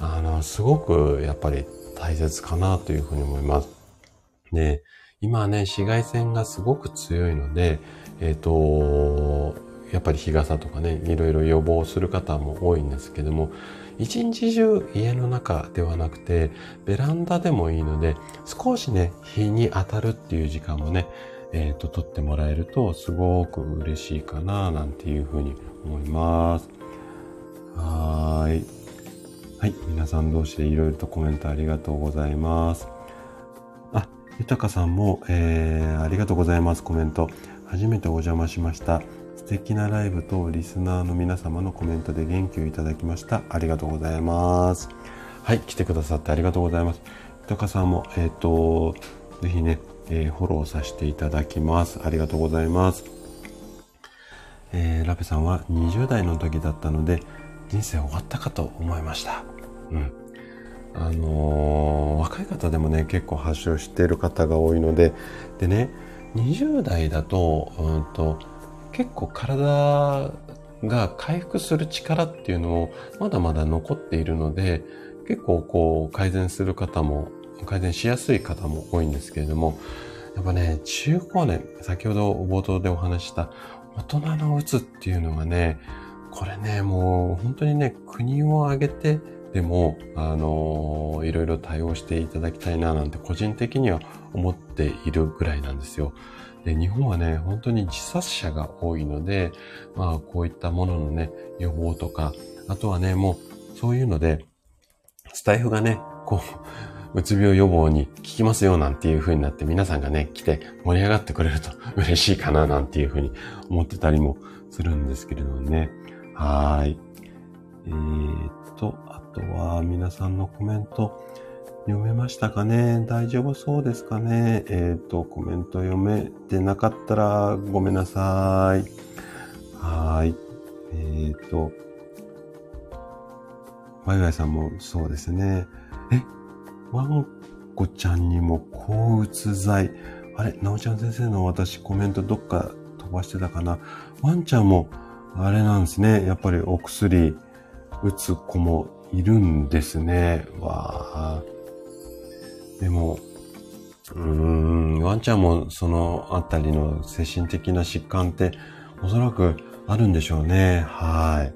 [SPEAKER 1] あの、すごくやっぱり大切かなというふうに思います。で、今ね、紫外線がすごく強いので、えっ、ー、と、やっぱり日傘とかね、いろいろ予防する方も多いんですけども、一日中家の中ではなくて、ベランダでもいいので、少しね、日に当たるっていう時間もね、えっ、ー、と、取ってもらえるとすごく嬉しいかな、なんていうふうに思います。はい。はい。皆さん同士でいろいろとコメントありがとうございます。あ、豊さんも、えー、ありがとうございます。コメント。初めてお邪魔しました。素敵なライブとリスナーの皆様のコメントで元気をいただきました。ありがとうございます。はい、来てくださってありがとうございます。豊さんも、えっ、ー、と、ぜひね、えー、フォローさせていただきます。ありがとうございます。えー、ラペさんは20代の時だったので、人生終わったかと思いました。うん。あのー、若い方でもね、結構発症している方が多いので、でね、20代だと、うんと、結構体が回復する力っていうのをまだまだ残っているので、結構こう改善する方も、改善しやすい方も多いんですけれども、やっぱね、中高年、先ほど冒頭でお話した大人のうつっていうのがね、これね、もう本当にね、国を挙げてでも、あのいろいろ対応していただきたいななんて個人的には思っているぐらいなんですよ。で、日本はね、本当に自殺者が多いので、まあ、こういったもののね、予防とか、あとはね、もう、そういうので、スタイフがね、こう、うつ病予防に効きますよなんていう風になって皆さんがね、来て盛り上がってくれると嬉しいかななんていう風に思ってたりもするんですけれどもね。はい。えー、っと、あとは皆さんのコメント、読めましたかね？大丈夫そうですかね？えっ、ー、と、コメント読めてなかったらごめんなさい。はい。えっ、ー、と、ワイワイさんもそうですね。え、ワンコちゃんにも抗うつ剤。あれ、なおちゃん先生の私コメントどっか飛ばしてたかな？ワンちゃんも、あれなんですね。やっぱりお薬打つ子もいるんですね。わあ。でも、うーん、ワンちゃんもそのあたりの精神的な疾患っておそらくあるんでしょうね。はい。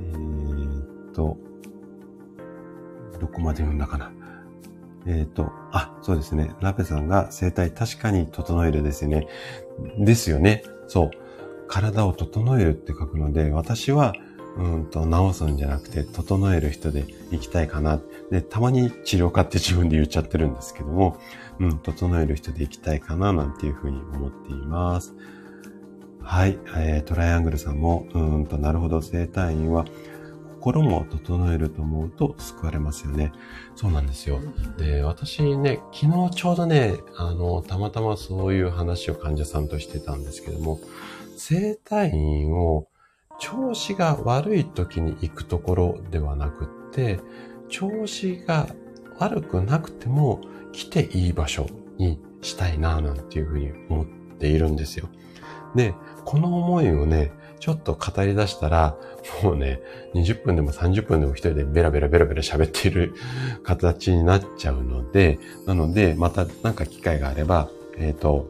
[SPEAKER 1] えー、っと、どこまで読んだかな。えっ、と、あ、そうですね。ラペさんが生体確かに整えるですね。ですよね。そう。体を整えるって書くので、私はうんと、治すんじゃなくて、整える人で行きたいかな。で、たまに治療家って自分で言っちゃってるんですけども、うん、整える人で行きたいかな、なんていうふうに思っています。はい、えー、トライアングルさんも、うんと、なるほど、生体院は、心も整えると思うと救われますよね。そうなんですよ。で、私ね、昨日ちょうどね、あの、たまたまそういう話を患者さんとしてたんですけども、生体院を調子が悪い時に行くところではなくって、調子が悪くなくても来ていい場所にしたいななんていうふうに思っているんですよ。で、この思いをね、ちょっと語り出したら、もうね、20分でも30分でも一人でベラベラベラベラ喋っている形になっちゃうので、なので、またなんか機会があれば、えっ、ー、と、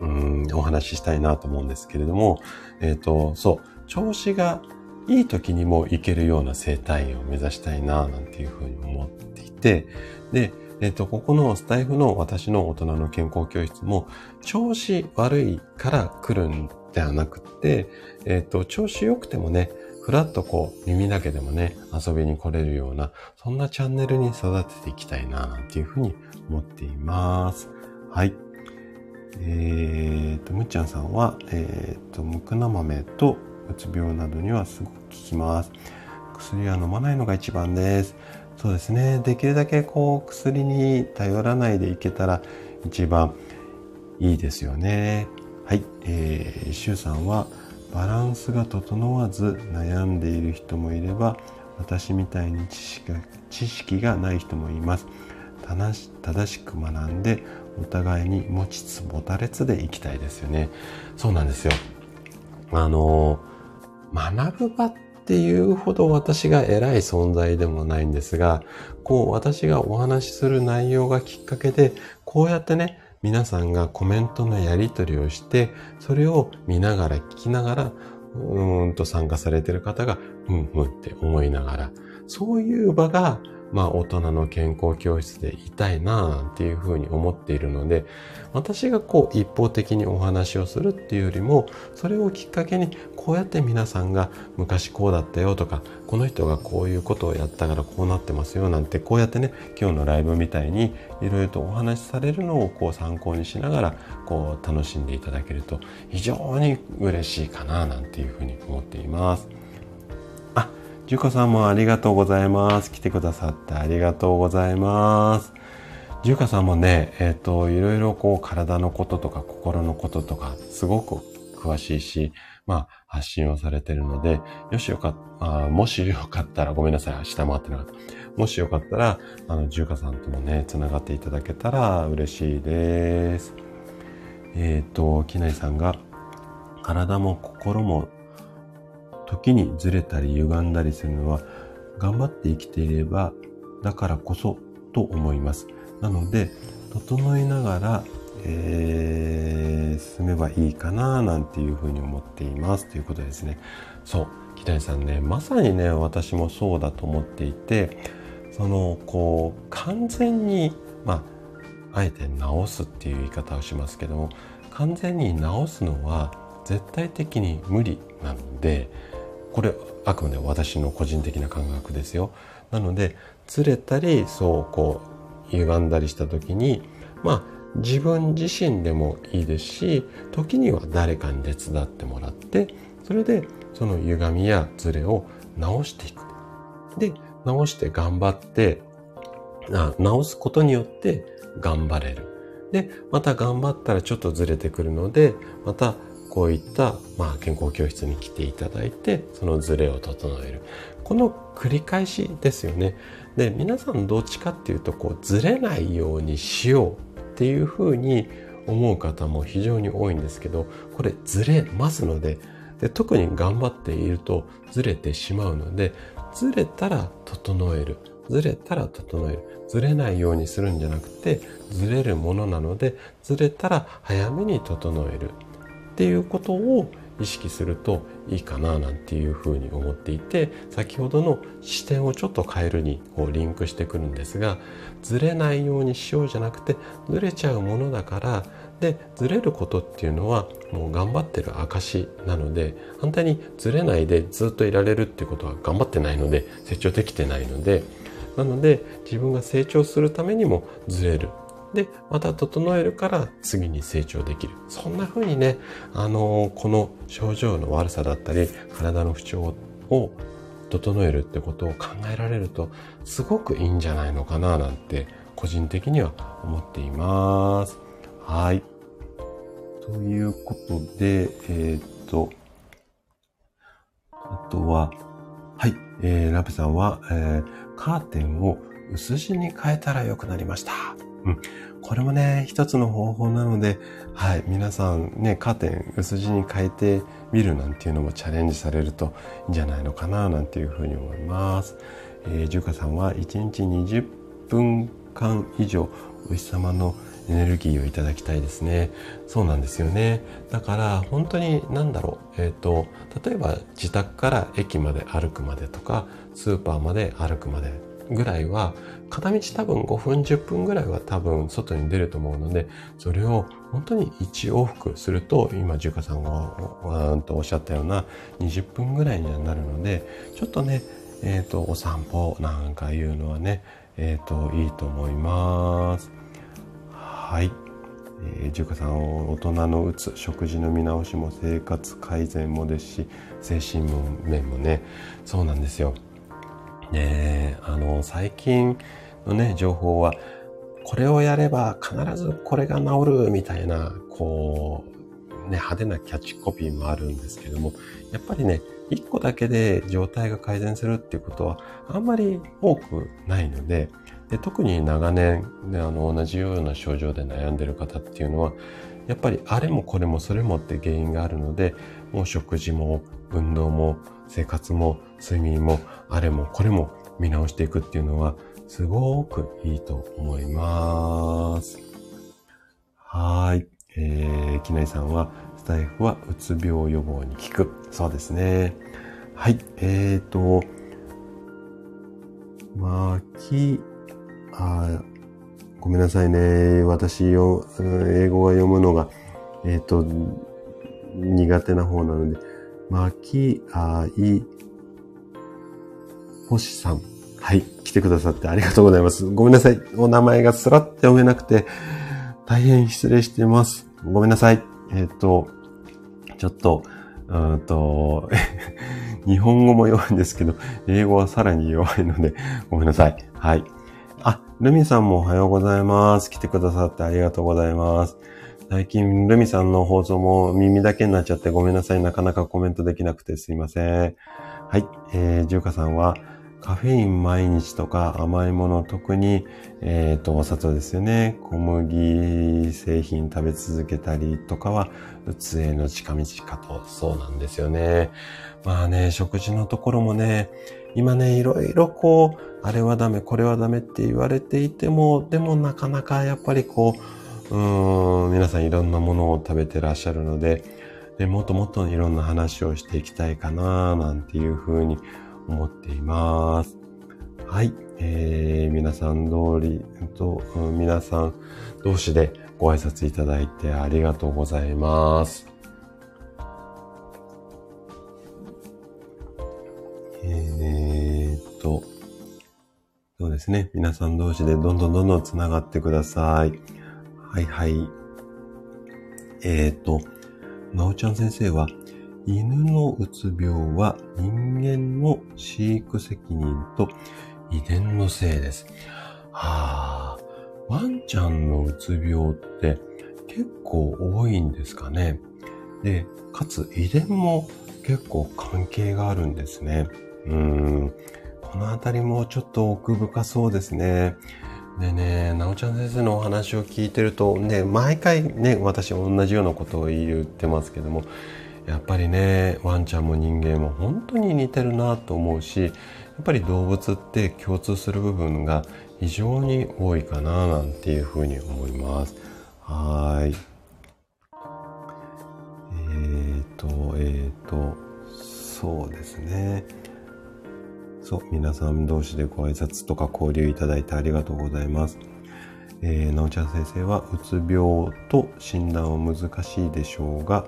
[SPEAKER 1] うん、お話ししたいなと思うんですけれども、えっ、ー、と、そう、調子がいい時にも行けるような生態院を目指したいな、なんていうふうに思っていて、で、えっ、と、ここのスタイフの私の大人の健康教室も、調子悪いから来るんではなくて、えっ、と、調子良くてもね、ふらっとこう、耳だけでもね、遊びに来れるような、そんなチャンネルに育てていきたいな、なんていうふうに思っています。はい。えっ、と、むっちゃんさんは、えっ、と、むくな豆とうつ病などにはすごく効きます。薬は飲まないのが一番です。そうですね。できるだけこう薬に頼らないでいけたら一番いいですよね。はい。えー、シュウさんはバランスが整わず悩んでいる人もいれば私みたいに知識が知識がない人もいます。正しく学んでお互いに持ちつ持たれつでいきたいですよね。そうなんですよ。あの、学ぶ場っていうほど私が偉い存在でもないんですが、こう私がお話しする内容がきっかけで、こうやってね、皆さんがコメントのやり取りをして、それを見ながら聞きながら、うーんと参加されてる方が、うんうんって思いながら、そういう場がまあ大人の健康教室でいたいなっていうふうに思っているので、私がこう一方的にお話をするっていうよりも、それをきっかけにこうやって皆さんが昔こうだったよとか、この人がこういうことをやったからこうなってますよなんて、こうやってね、今日のライブみたいにいろいろとお話しされるのをこう参考にしながら、こう楽しんでいただけると非常に嬉しいかななんていうふうに思っています。じゅこさんもありがとうございます。来てくださってありがとうございます。じゅうかさんもね、えっ、ー、と、いろいろこう体のこととか心のこととかすごく詳しいし、まあ発信をされてるので、よしよかった、もしよかったらごめんなさい、下回ってなかった。もしよかったら、あの、じゅうかさんともね、繋がっていただけたら嬉しいです。えっ、ー、と、きないさんが、体も心も時にずれたり歪んだりするのは頑張って生きていればだからこそと思います。なので、整いながら、えー、進めばいいかななんていうふうに思っていますということですね。そう、北谷さんね、まさにね、私もそうだと思っていて、その、こう、完全に、まあ、あえて直すっていう言い方をしますけども、完全に直すのは絶対的に無理なので、これあくまで私の個人的な感覚ですよ。なので、ずれたり、そう、こう、歪んだりした時に、まあ、自分自身でもいいですし、時には誰かに手伝ってもらって、それでその歪みやずれを直していく。で、直して頑張って、あ直すことによって頑張れる。で、また頑張ったらちょっとずれてくるので、またこういった、まあ、健康教室に来ていただいて、そのズレを整える。この繰り返しですよね。で、皆さんどっちかっていうと、こう、ずれないようにしようっていうふうに思う方も非常に多いんですけど、これずれますので、で特に頑張っているとずれてしまうので、ずれたら整える。ずれたら整える。ずれないようにするんじゃなくて、ずれるものなので、ずれたら早めに整える。っていうことを意識するといいかななんていうふうに思っていて先ほどの視点をちょっと変えるにこうリンクしてくるんですがずれないようにしようじゃなくてずれちゃうものだからでずれることっていうのはもう頑張ってる証なので反対にずれないでずっといられるっていうことは頑張ってないので成長できてないのでなので自分が成長するためにもずれる。で、また整えるから次に成長できる。そんな風にね、あのー、この症状の悪さだったり、体の不調を整えるってことを考えられると、すごくいいんじゃないのかななんて、個人的には思っています。はい。ということで、えー、っと、あとは、はい、えー、ラブさんは、えー、カーテンを薄地に変えたら良くなりました。うん。これもね、一つの方法なので、はい、皆さんね、カーテン薄地に変えてみるなんていうのもチャレンジされるといいんじゃないのかな、なんていうふうに思います。えー、ジュカさんは1日20分間以上お日様のエネルギーをいただきたいですね。そうなんですよね。だから本当に何だろう。えっ、ー、と、例えば自宅から駅まで歩くまでとか、スーパーまで歩くまでぐらいは片道多分5分10分ぐらいは多分外に出ると思うので、それを本当に1往復すると、今、ジュカさんがうんとおっしゃったような20分ぐらいにはなるので、ちょっとね、えっ、ー、と、お散歩なんかいうのはね、えっ、ー、と、いいと思います。はい。えー、ジュカさん、大人のうつ、食事の見直しも生活改善もですし、精神面もね、そうなんですよ。ねあの、最近のね、情報は、これをやれば必ずこれが治るみたいな、こう、ね、派手なキャッチコピーもあるんですけども、やっぱりね、一個だけで状態が改善するっていうことはあんまり多くないので、で特に長年、ね、あの同じような症状で悩んでる方っていうのはやっぱりあれもこれもそれもって原因があるのでもう食事も運動も生活も睡眠もあれもこれも見直していくっていうのはすごくいいと思います。はい。えー、きなりさんは、スタイフはうつ病予防に効く。そうですね。はい。えーと、まき、あごめんなさいね。私よ、英語が読むのが、えっ、ー、と、苦手な方なので、まき、あい、星さん。はい。来てくださってありがとうございます。ごめんなさい。お名前がスラッて読めなくて、大変失礼してます。ごめんなさい。えっ、ー、と、ちょっと、うんと、日本語も弱いんですけど、英語はさらに弱いので、ごめんなさい。はい。あ、ルミさんもおはようございます。来てくださってありがとうございます。最近、ルミさんの放送も耳だけになっちゃってごめんなさい。なかなかコメントできなくてすいません。はい。えー、ジューカさんは、カフェイン毎日とか甘いもの、特に、えっ、ー、と、お砂糖ですよね。小麦製品食べ続けたりとかは、うつへの近道かと、そうなんですよね。まあね、食事のところもね、今ね、いろいろこう、あれはダメ、これはダメって言われていても、でもなかなかやっぱりこう、うーん、皆さんいろんなものを食べてらっしゃるので、でもっともっといろんな話をしていきたいかな、なんていうふうに思っています。はい。えー、皆さん通りと、皆さん同士でご挨拶いただいてありがとうございます。えー、っと、そうですね。皆さん同士でどんどんどんどん繋がってください。はいはい。えー、っと、なおちゃん先生は、犬のうつ病は人間の飼育責任と遺伝のせいです。はあ、ワンちゃんのうつ病って結構多いんですかね。で、かつ遺伝も結構関係があるんですね。うん。このあたりもちょっと奥深そうですね。でね、なおちゃん先生のお話を聞いてると、ね、毎回ね、私同じようなことを言ってますけども、やっぱりねワンちゃんも人間も本当に似てるなと思うしやっぱり動物って共通する部分が非常に多いかななんていうふうに思います。はい。えーと、えーと、そうですね。そう、皆さん同士でご挨拶とか交流いただいてありがとうございます。えー、なおちゃん先生は、うつ病と診断は難しいでしょうが、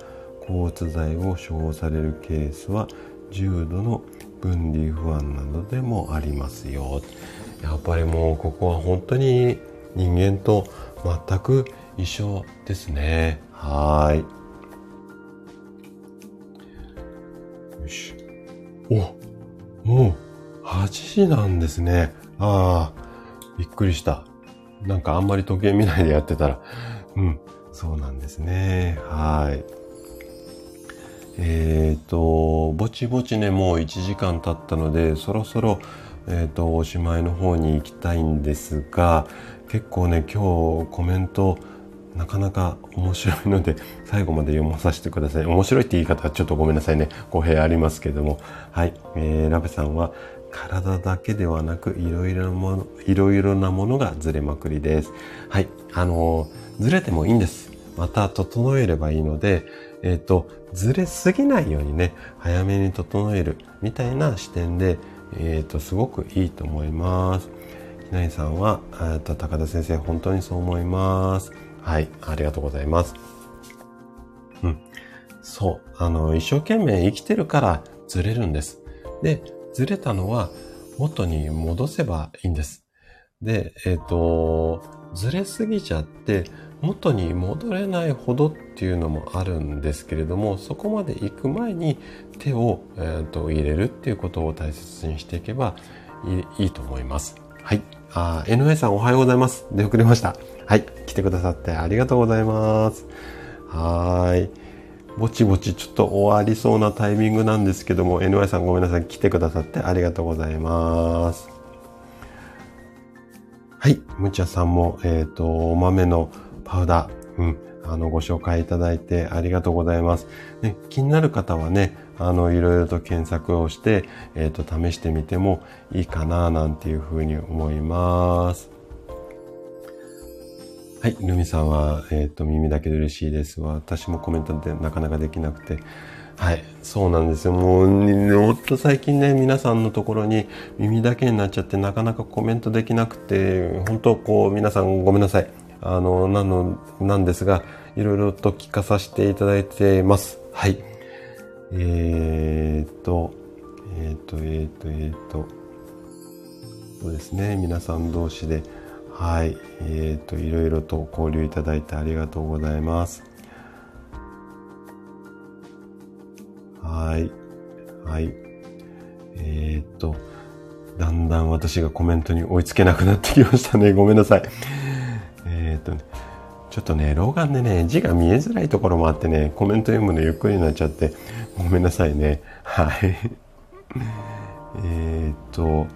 [SPEAKER 1] 抗うつ剤を処方されるケースは重度の分離不安などでもありますよ。やっぱりもうここは本当に人間と全く一緒ですね。はい。よし。お、もう8時なんですね。ああ、びっくりした。なんかあんまり時計見ないでやってたら。うん、そうなんですね。はい。えっ、ー、と、ぼちぼちね、もう1時間経ったので、そろそろ、えっ、ー、と、おしまいの方に行きたいんですが、結構ね、今日コメント、なかなか面白いので、最後まで読まさせてください。面白いって言い方はちょっとごめんなさいね。語弊ありますけども。はい。えー、ラベさんは、体だけではなく、いろいろなもの、いろいろなものがずれまくりです。はい。あのー、ずれてもいいんです。また整えればいいので、えっ、ー、と、ずれすぎないようにね、早めに整えるみたいな視点で、えっ、ー、と、すごくいいと思います。ひなりさんは、えっと、高田先生、本当にそう思います。はい、ありがとうございます。うん。そう。あの、一生懸命生きてるからずれるんです。で、ずれたのは元に戻せばいいんです。で、えっ、ー、と、ずれすぎちゃって、元に戻れないほどっていうのもあるんですけれどもそこまで行く前に手を、えーと、入れるっていうことを大切にしていけばいいと思います。はい。あ、NA さんおはようございます。出遅れました。はい。来てくださってありがとうございます。はい。ぼちぼちちょっと終わりそうなタイミングなんですけども、NY さんごめんなさい。来てくださってありがとうございます。はい。むちゃさんも、えっ、ー、と、お豆のパウダー、うん、あの、ご紹介いただいてありがとうございます。ね、気になる方はね、あの、いろいろと検索をして、えっ、ー、と、試してみてもいいかな、なんていうふうに思います。はい、ルミさんは、えっ、ー、と、耳だけで嬉しいです。私もコメントでなかなかできなくて、はい、そうなんですよ。もう、ほんと最近ね、皆さんのところに耳だけになっちゃって、なかなかコメントできなくて、本当こう、皆さんごめんなさい。あの、なの、なんですが、いろいろと聞かさせていただいてます。はい。えー、っと、えー、っと、えー、っと、えー、っと、そうですね、皆さん同士で、はい、え、っと、いろいろと交流いただいてありがとうございます。はい。はい。え、っと、だんだん私がコメントに追いつけなくなってきましたね。ごめんなさい。えー、とね、ちょっとね、老眼でね、字が見えづらいところもあってね、コメント読むのゆっくりになっちゃって、ごめんなさいね。はい。えっと、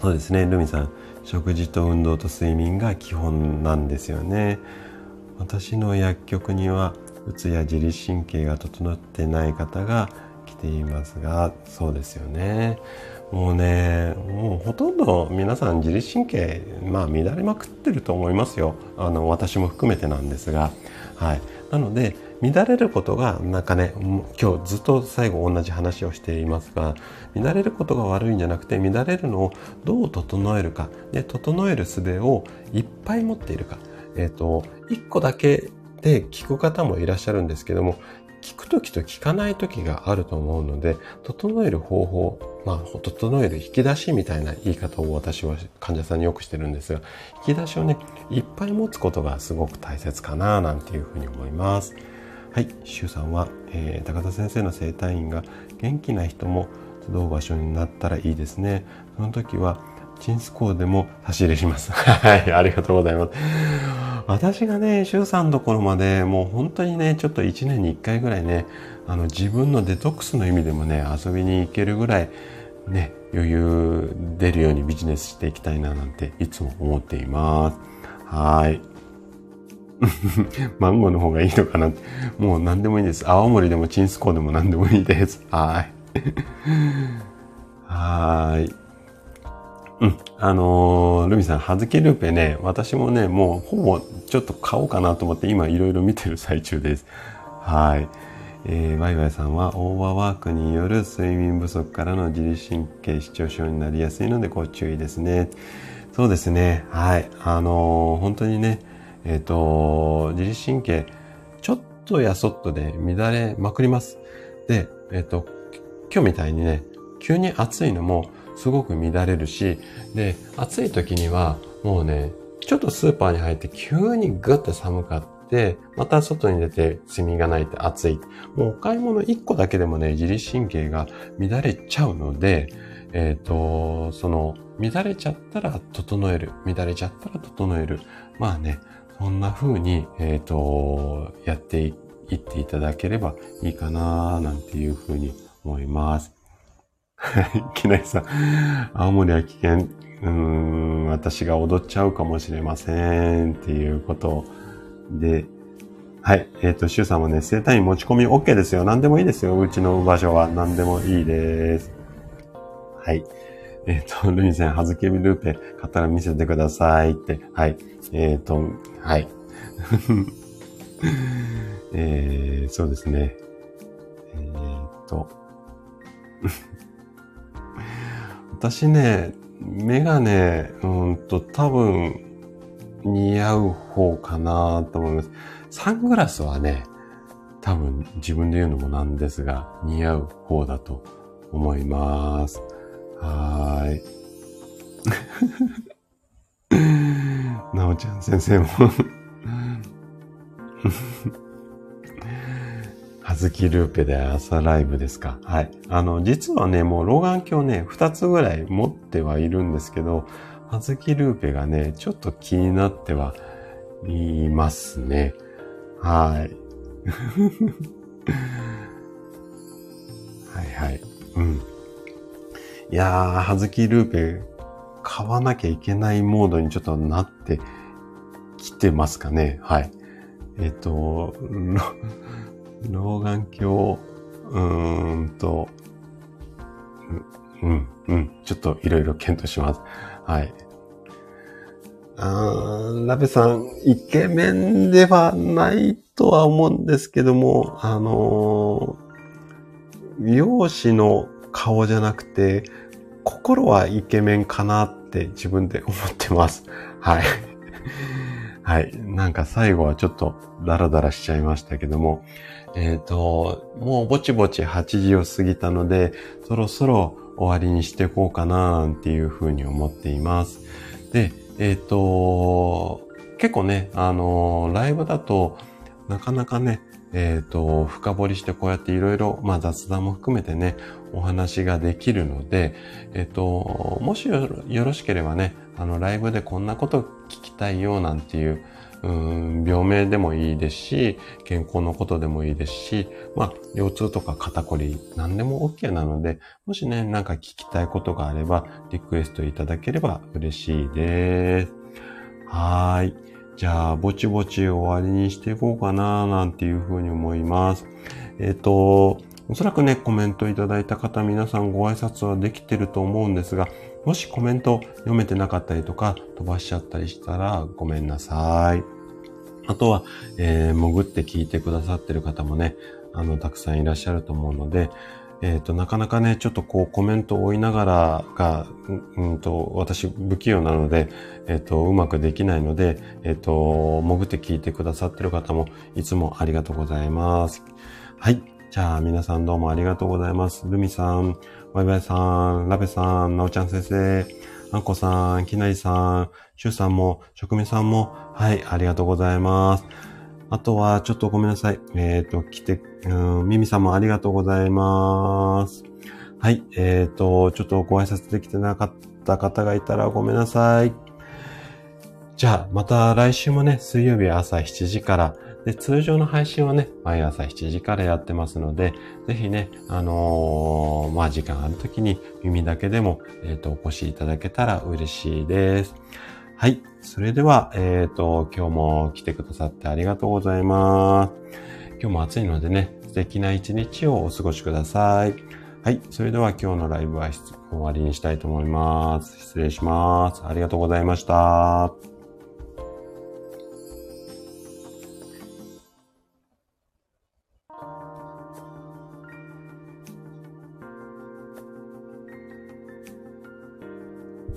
[SPEAKER 1] そうですね、ルミさん。食事と運動と睡眠が基本なんですよね。私の薬局にはうつや自律神経が整ってない方が来ていますがそうですよねもうねもうほとんど皆さん自律神経まあ乱れまくってると思いますよ。あの私も含めてなんですが。はい。なので乱れることがなんかね今日ずっと最後同じ話をしていますが乱れることが悪いんじゃなくて乱れるのをどう整えるか。で整える術をいっぱい持っているか。えっ、ー、と1個だけで聞く方もいらっしゃるんですけども、聞く時と聞かない時があると思うので、整える方法、まあ、整える引き出しみたいな言い方を私は患者さんによくしてるんですが、引き出しをね、いっぱい持つことがすごく大切かな、なんていうふうに思います。はい、シュウさんは、えー、高田先生の整体院が元気な人も集う場所になったらいいですね。その時は、チンスコーでも走りします。はい、ありがとうございます。私がね、周さんのところまでもう本当にね、ちょっと1年に1回ぐらいね、あの自分のデトックスの意味でもね、遊びに行けるぐらいね、余裕出るようにビジネスしていきたいななんていつも思っています。はい。マンゴーの方がいいのかなもう何でもいいです。青森でもチンスコーでも何でもいいです。はい。はい。うん。あのー、ルミさん、はずきルーペね、私もね、もうほぼちょっと買おうかなと思って今いろいろ見てる最中です。はい。えー、ワイワイさんはオーバーワークによる睡眠不足からの自律神経失調症になりやすいのでご注意ですね。そうですね。はい。あのー、本当にね、えっ、ー、と、自律神経、ちょっとやそっとで乱れまくります。で、えっ、と、今日みたいにね、急に暑いのも、すごく乱れるし、で、暑い時にはもうね、ちょっとスーパーに入って急にグッと寒かって、また外に出て炭がないって暑い。もうお買い物1個だけでもね、自律神経が乱れちゃうので、えっ、ー、と、その、乱れちゃったら整える。乱れちゃったら整える。まあね、そんな風に、えっ、ー、と、やっていっていただければいいかななんていう風に思います。はい、きなりさん。青森は危険。うーん、私が踊っちゃうかもしれません。っていうことで、はい。えっ、ー、と、シュウさんもね、生体院持ち込み OK ですよ。何でもいいですよ。うちの場所は何でもいいです。はい。えっ、ー、と、ルイセン、はずけびルーペ、買ったら見せてくださいって。はい。えっ、ー、と、はい。えー、そうですね。えっ、と、私ね、メガネ、うんと多分似合う方かなと思います。サングラスはね、多分自分で言うのもなんですが、似合う方だと思います。はーい。なおちゃん先生もはずきルーペで朝ライブですか。はい。あの、実はね、もう老眼鏡ね、二つぐらい持ってはいるんですけど、はずきルーペがね、ちょっと気になってはいますね。はい。はいはい。うん。いやー、はずきルーペ買わなきゃいけないモードにちょっとなってきてますかね。はい。えっ、と、老眼鏡、うーんと、うん、うん、ちょっといろいろ検討します。はい。あラベさん、イケメンではないとは思うんですけども、あのー、美容師の顔じゃなくて、心はイケメンかなって自分で思ってます。はい。はい。なんか最後はちょっとダラダラしちゃいましたけども、えっ、ー、と、もうぼちぼち8時を過ぎたので、そろそろ終わりにしていこうかななんていうふうに思っています。で、えっ、ー、と、結構ね、あのライブだとなかなかね、えっ、ー、と、深掘りしてこうやっていろいろ、まあ雑談も含めてね、お話ができるので、えっ、と、もしよろしければね、あの、ライブでこんなこと聞きたいよなんていう、うん、病名でもいいですし、健康のことでもいいですし、まあ、腰痛とか肩こり、何でも OK なので、もしね、なんか聞きたいことがあれば、リクエストいただければ嬉しいです。はい。じゃあ、ぼちぼち終わりにしていこうかな、なんていうふうに思います。えっ、ー、と、おそらくね、コメントいただいた方、皆さんご挨拶はできてると思うんですが、もしコメント読めてなかったりとか、飛ばしちゃったりしたらごめんなさい。あとは、えー、潜って聞いてくださってる方もね、あの、たくさんいらっしゃると思うので、えっ、ー、と、なかなかね、ちょっとこうコメントを追いながらが、うんと、私不器用なので、えっ、ー、と、うまくできないので、えっ、ー、と、潜って聞いてくださってる方もいつもありがとうございます。はい。じゃあ皆さんどうもありがとうございます。ルミさん、ワイワイさん、ラベさん、なおちゃん先生、あんこさん、きなりさん、しゅうさんも、しょくみさんも、はい、ありがとうございます。あとは、ちょっとごめんなさい。えっ、ー、と、来て、うん、ミミさんもありがとうございます。はい、えっ、ー、と、ちょっとご挨拶できてなかった方がいたらごめんなさい。じゃあ、また来週もね、水曜日朝7時から、で、通常の配信はね、毎朝7時からやってますので、ぜひね、あのー、まあ、時間ある時に耳だけでも、えっ、ー、と、お越しいただけたら嬉しいです。はい。それでは、えっ、ー、と、今日も来てくださってありがとうございます。今日も暑いのでね、素敵な一日をお過ごしください。はい。それでは今日のライブは終わりにしたいと思います。失礼します。ありがとうございました。